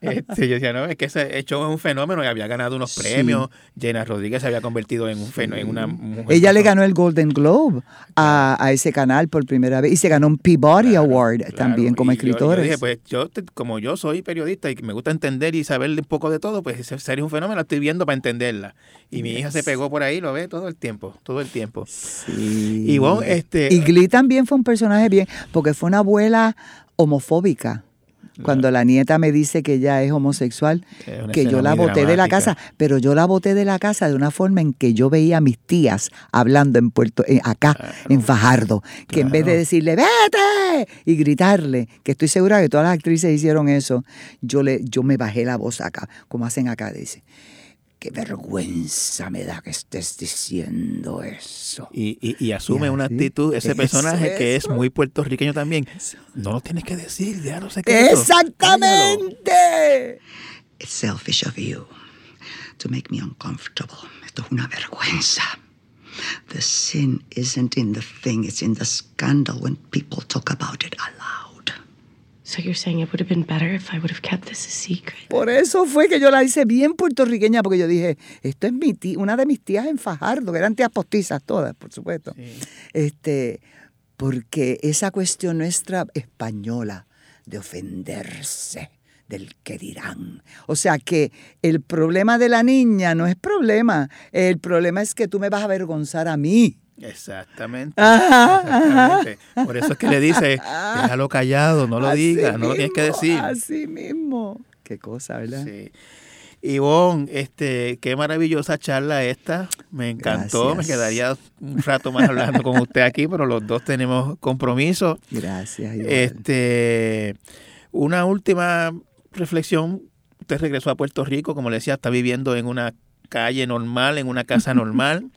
Este, yo decía, no, es que ese hecho es un fenómeno y había ganado unos Sí. premios. Jenna Rodríguez se había convertido en un fenómeno, en una mujer. Ella le ganó el Golden Globe a, a ese canal por primera vez y se ganó un Peabody Award también como dije, pues yo, como yo soy periodista y que me gusta entender y saber un poco de todo, pues ese sería un fenómeno, la estoy viendo para entenderla. Y mi hija se pegó por ahí, lo ve todo el tiempo, todo el tiempo. Sí. Y bueno, este... Y Glee también fue un personaje bien, porque fue una abuela homofóbica. Cuando la nieta me dice que ella es homosexual, Es que yo la boté de la casa, pero yo la boté de la casa de una forma en que yo veía a mis tías hablando en Puerto, eh, acá, en Fajardo, que en vez de decirle vete y gritarle, que estoy segura que todas las actrices hicieron eso, yo le, yo me bajé la voz acá, como hacen acá, dice. Qué vergüenza me da que estés diciendo eso. Y, y- y asume Y una actitud, ese personaje que es muy puertorriqueño también. No lo tienes que decir, déjalo secreto. Exactamente. It's selfish of you to make me uncomfortable. Esto es una vergüenza. The sin isn't in the thing, it's in the scandal when people talk about it aloud. Por eso fue que yo la hice bien puertorriqueña, porque yo dije, esto es mi tía, una de mis tías en Fajardo, que eran tías postizas todas, por supuesto. Este, porque esa cuestión nuestra española de ofenderse del que dirán. O sea que el problema de la niña no es problema, el problema es que tú me vas a avergonzar a mí. Exactamente. Ajá, exactamente. Por eso es que le dice, déjalo callado, no lo Así digas, no lo tienes que decir. Así mismo. Qué cosa, ¿verdad? Sí. Ivonne, este, qué maravillosa charla esta. Me encantó. Me quedaría un rato más hablando con usted aquí, pero los dos tenemos compromiso. Gracias. igual. Este, una última reflexión. Usted regresó a Puerto Rico, como le decía, está viviendo en una calle normal, en una casa normal.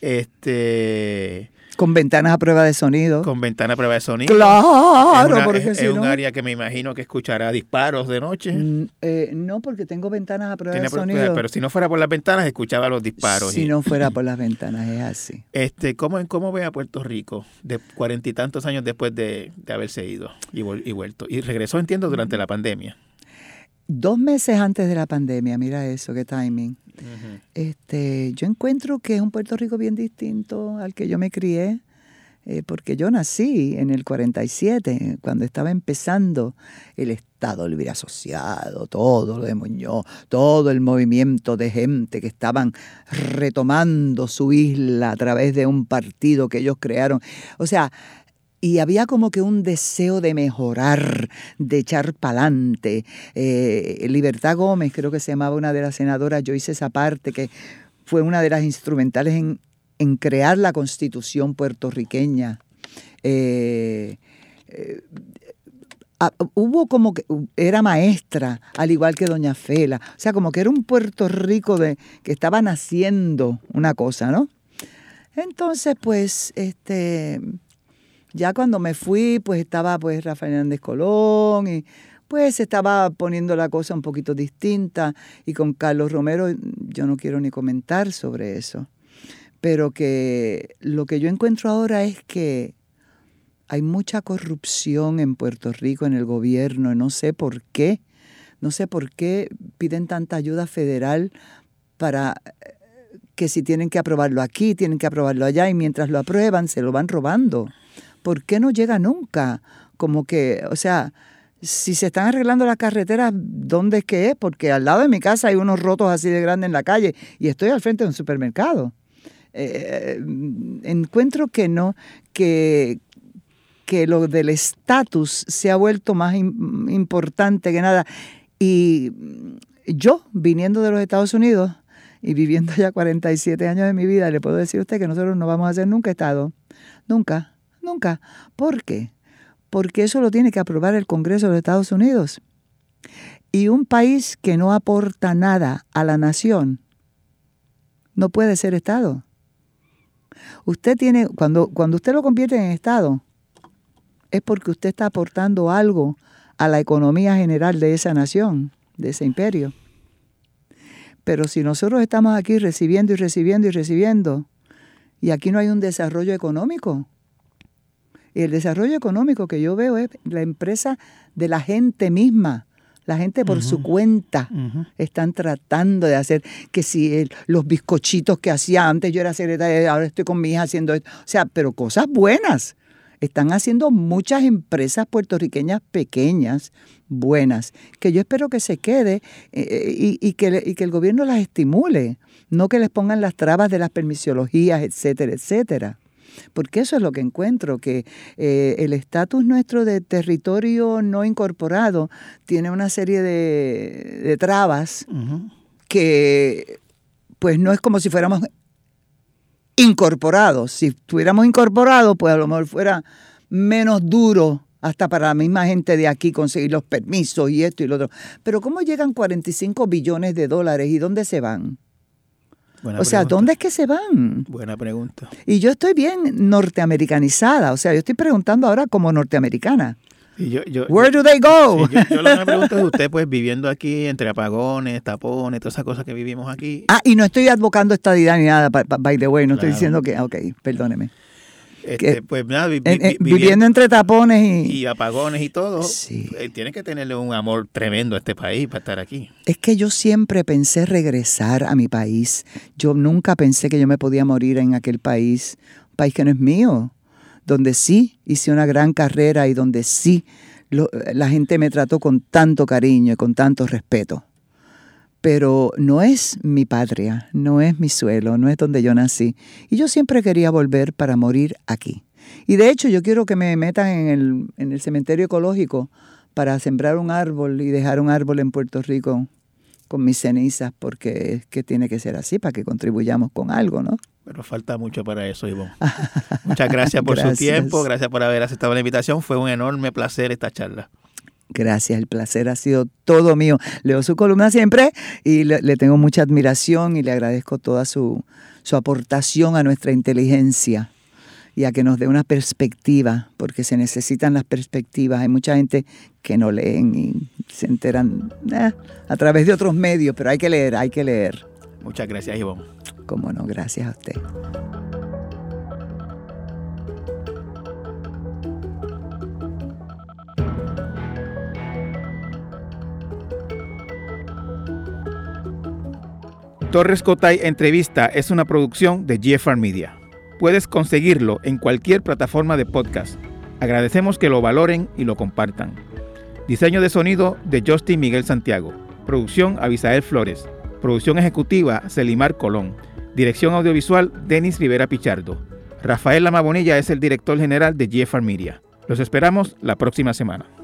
Este, Con ventanas a prueba de sonido. con ventana a prueba de sonido. Claro, es una- porque es, si es un área que me imagino que escuchará disparos de noche. Mm, eh, no, porque tengo ventanas a prueba Tiene de pro- sonido. pero si no fuera por las ventanas, escuchaba los disparos. si y- no fuera por las ventanas, es así. Este, ¿cómo, ¿Cómo ve a Puerto Rico de cuarenta y tantos años después de, de haberse ido y, y vuelto? Y regresó, entiendo, durante la pandemia. Dos meses antes de la pandemia, mira eso, qué timing. Este, yo encuentro que es un Puerto Rico bien distinto al que yo me crié, eh, porque yo nací en el 47, cuando estaba empezando el Estado Libre Asociado, todo lo de Muñoz, todo el movimiento de gente que estaban retomando su isla a través de un partido que ellos crearon. O sea, y había como que un deseo de mejorar, de echar pa'lante. Eh, Libertad Gómez, creo que se llamaba una de las senadoras, yo hice esa parte, que fue una de las instrumentales en, en crear la constitución puertorriqueña. Eh, eh, ah, hubo como que era maestra, al igual que Doña Fela. O sea, como que era un Puerto Rico de, que estaba naciendo una cosa, ¿no? Entonces, pues, este, ya cuando me fui, pues estaba pues Rafael Hernández Colón y pues estaba poniendo la cosa un poquito distinta y con Carlos Romero yo no quiero ni comentar sobre eso, pero que lo que yo encuentro ahora es que hay mucha corrupción en Puerto Rico, en el gobierno, y no sé por qué, no sé por qué piden tanta ayuda federal para eh, que si tienen que aprobarlo aquí, tienen que aprobarlo allá, y mientras lo aprueban, se lo van robando. ¿Por qué no llega nunca? Como que, o sea, si se están arreglando las carreteras, ¿dónde es que es? Porque al lado de mi casa hay unos rotos así de grandes en la calle y estoy al frente de un supermercado. Eh, encuentro que no, que, que lo del estatus se ha vuelto más im- importante que nada. Y yo, viniendo de los Estados Unidos y viviendo ya 47 años de mi vida, le puedo decir a usted que nosotros no vamos a ser nunca Estado. Nunca, nunca. ¿Por qué? porque eso lo tiene que aprobar el Congreso de Estados Unidos. Y un país que no aporta nada a la nación no puede ser Estado. Usted tiene, cuando, cuando usted lo convierte en Estado, es porque usted está aportando algo a la economía general de esa nación, de ese imperio. Pero si nosotros estamos aquí recibiendo y recibiendo y recibiendo, y aquí no hay un desarrollo económico, el desarrollo económico que yo veo es la empresa de la gente misma. La gente por su cuenta están tratando de hacer que si el- los bizcochitos que hacía antes, yo era secretaria, ahora estoy con mi hija haciendo esto. O sea, pero cosas buenas. Están haciendo muchas empresas puertorriqueñas pequeñas, buenas, que yo espero que se quede eh, y, y que, y que el gobierno las estimule, no que les pongan las trabas de las permisologías, etcétera, etcétera. Porque eso es lo que encuentro, que eh, el estatus nuestro de territorio no incorporado tiene una serie de, de trabas que pues no es como si fuéramos incorporados. Si estuviéramos incorporados, pues a lo mejor fuera menos duro hasta para la misma gente de aquí conseguir los permisos y esto y lo otro. Pero ¿cómo llegan 45 billones de dólares y dónde se van? Buena o sea, pregunta. ¿dónde es que se van? Buena pregunta. Y yo estoy bien norteamericanizada, o sea, yo estoy preguntando ahora como norteamericana. Y yo, yo- Where do they go? Sí, yo, yo lo que me pregunto es usted, pues, viviendo aquí entre apagones, tapones, todas esas cosas que vivimos aquí. Ah, y no estoy advocando estadidad ni nada, by the way, no estoy diciendo que, ok, perdóneme. Este, pues nada, vi- En- vi- en- viviendo, viviendo entre tapones y... y apagones y todo, eh, tiene que tenerle un amor tremendo a este país para estar aquí. Es que yo siempre pensé regresar a mi país. Yo nunca pensé que yo me podía morir en aquel país, un país que no es mío, donde sí hice una gran carrera y donde sí lo- la gente me trató con tanto cariño y con tanto respeto. Pero no es mi patria, no es mi suelo, no es donde yo nací. Y yo siempre quería volver para morir aquí. Y de hecho yo quiero que me metan en el, en el cementerio ecológico para sembrar un árbol y dejar un árbol en Puerto Rico con mis cenizas, porque es que tiene que ser así para que contribuyamos con algo, ¿no? Pero falta mucho para eso, Ivonne. Muchas gracias por su tiempo, gracias por haber aceptado la invitación. Fue un enorme placer esta charla. Gracias, el placer ha sido todo mío. Leo su columna siempre y le, le tengo mucha admiración y le agradezco toda su, su aportación a nuestra inteligencia y a que nos dé una perspectiva, porque se necesitan las perspectivas. Hay mucha gente que no leen y se enteran eh, a través de otros medios, pero hay que leer, hay que leer. Muchas gracias, Ivonne. Cómo no, gracias a usted. Torres Cotay Entrevista es una producción de GFR Media. Puedes conseguirlo en cualquier plataforma de podcast. Agradecemos que lo valoren y lo compartan. Diseño de sonido de Justin Miguel Santiago. Producción Abisael Flores. Producción ejecutiva Celimar Colón. Dirección audiovisual Denis Rivera Pichardo. Rafael Lama Bonilla es el director general de GFR Media. Los esperamos la próxima semana.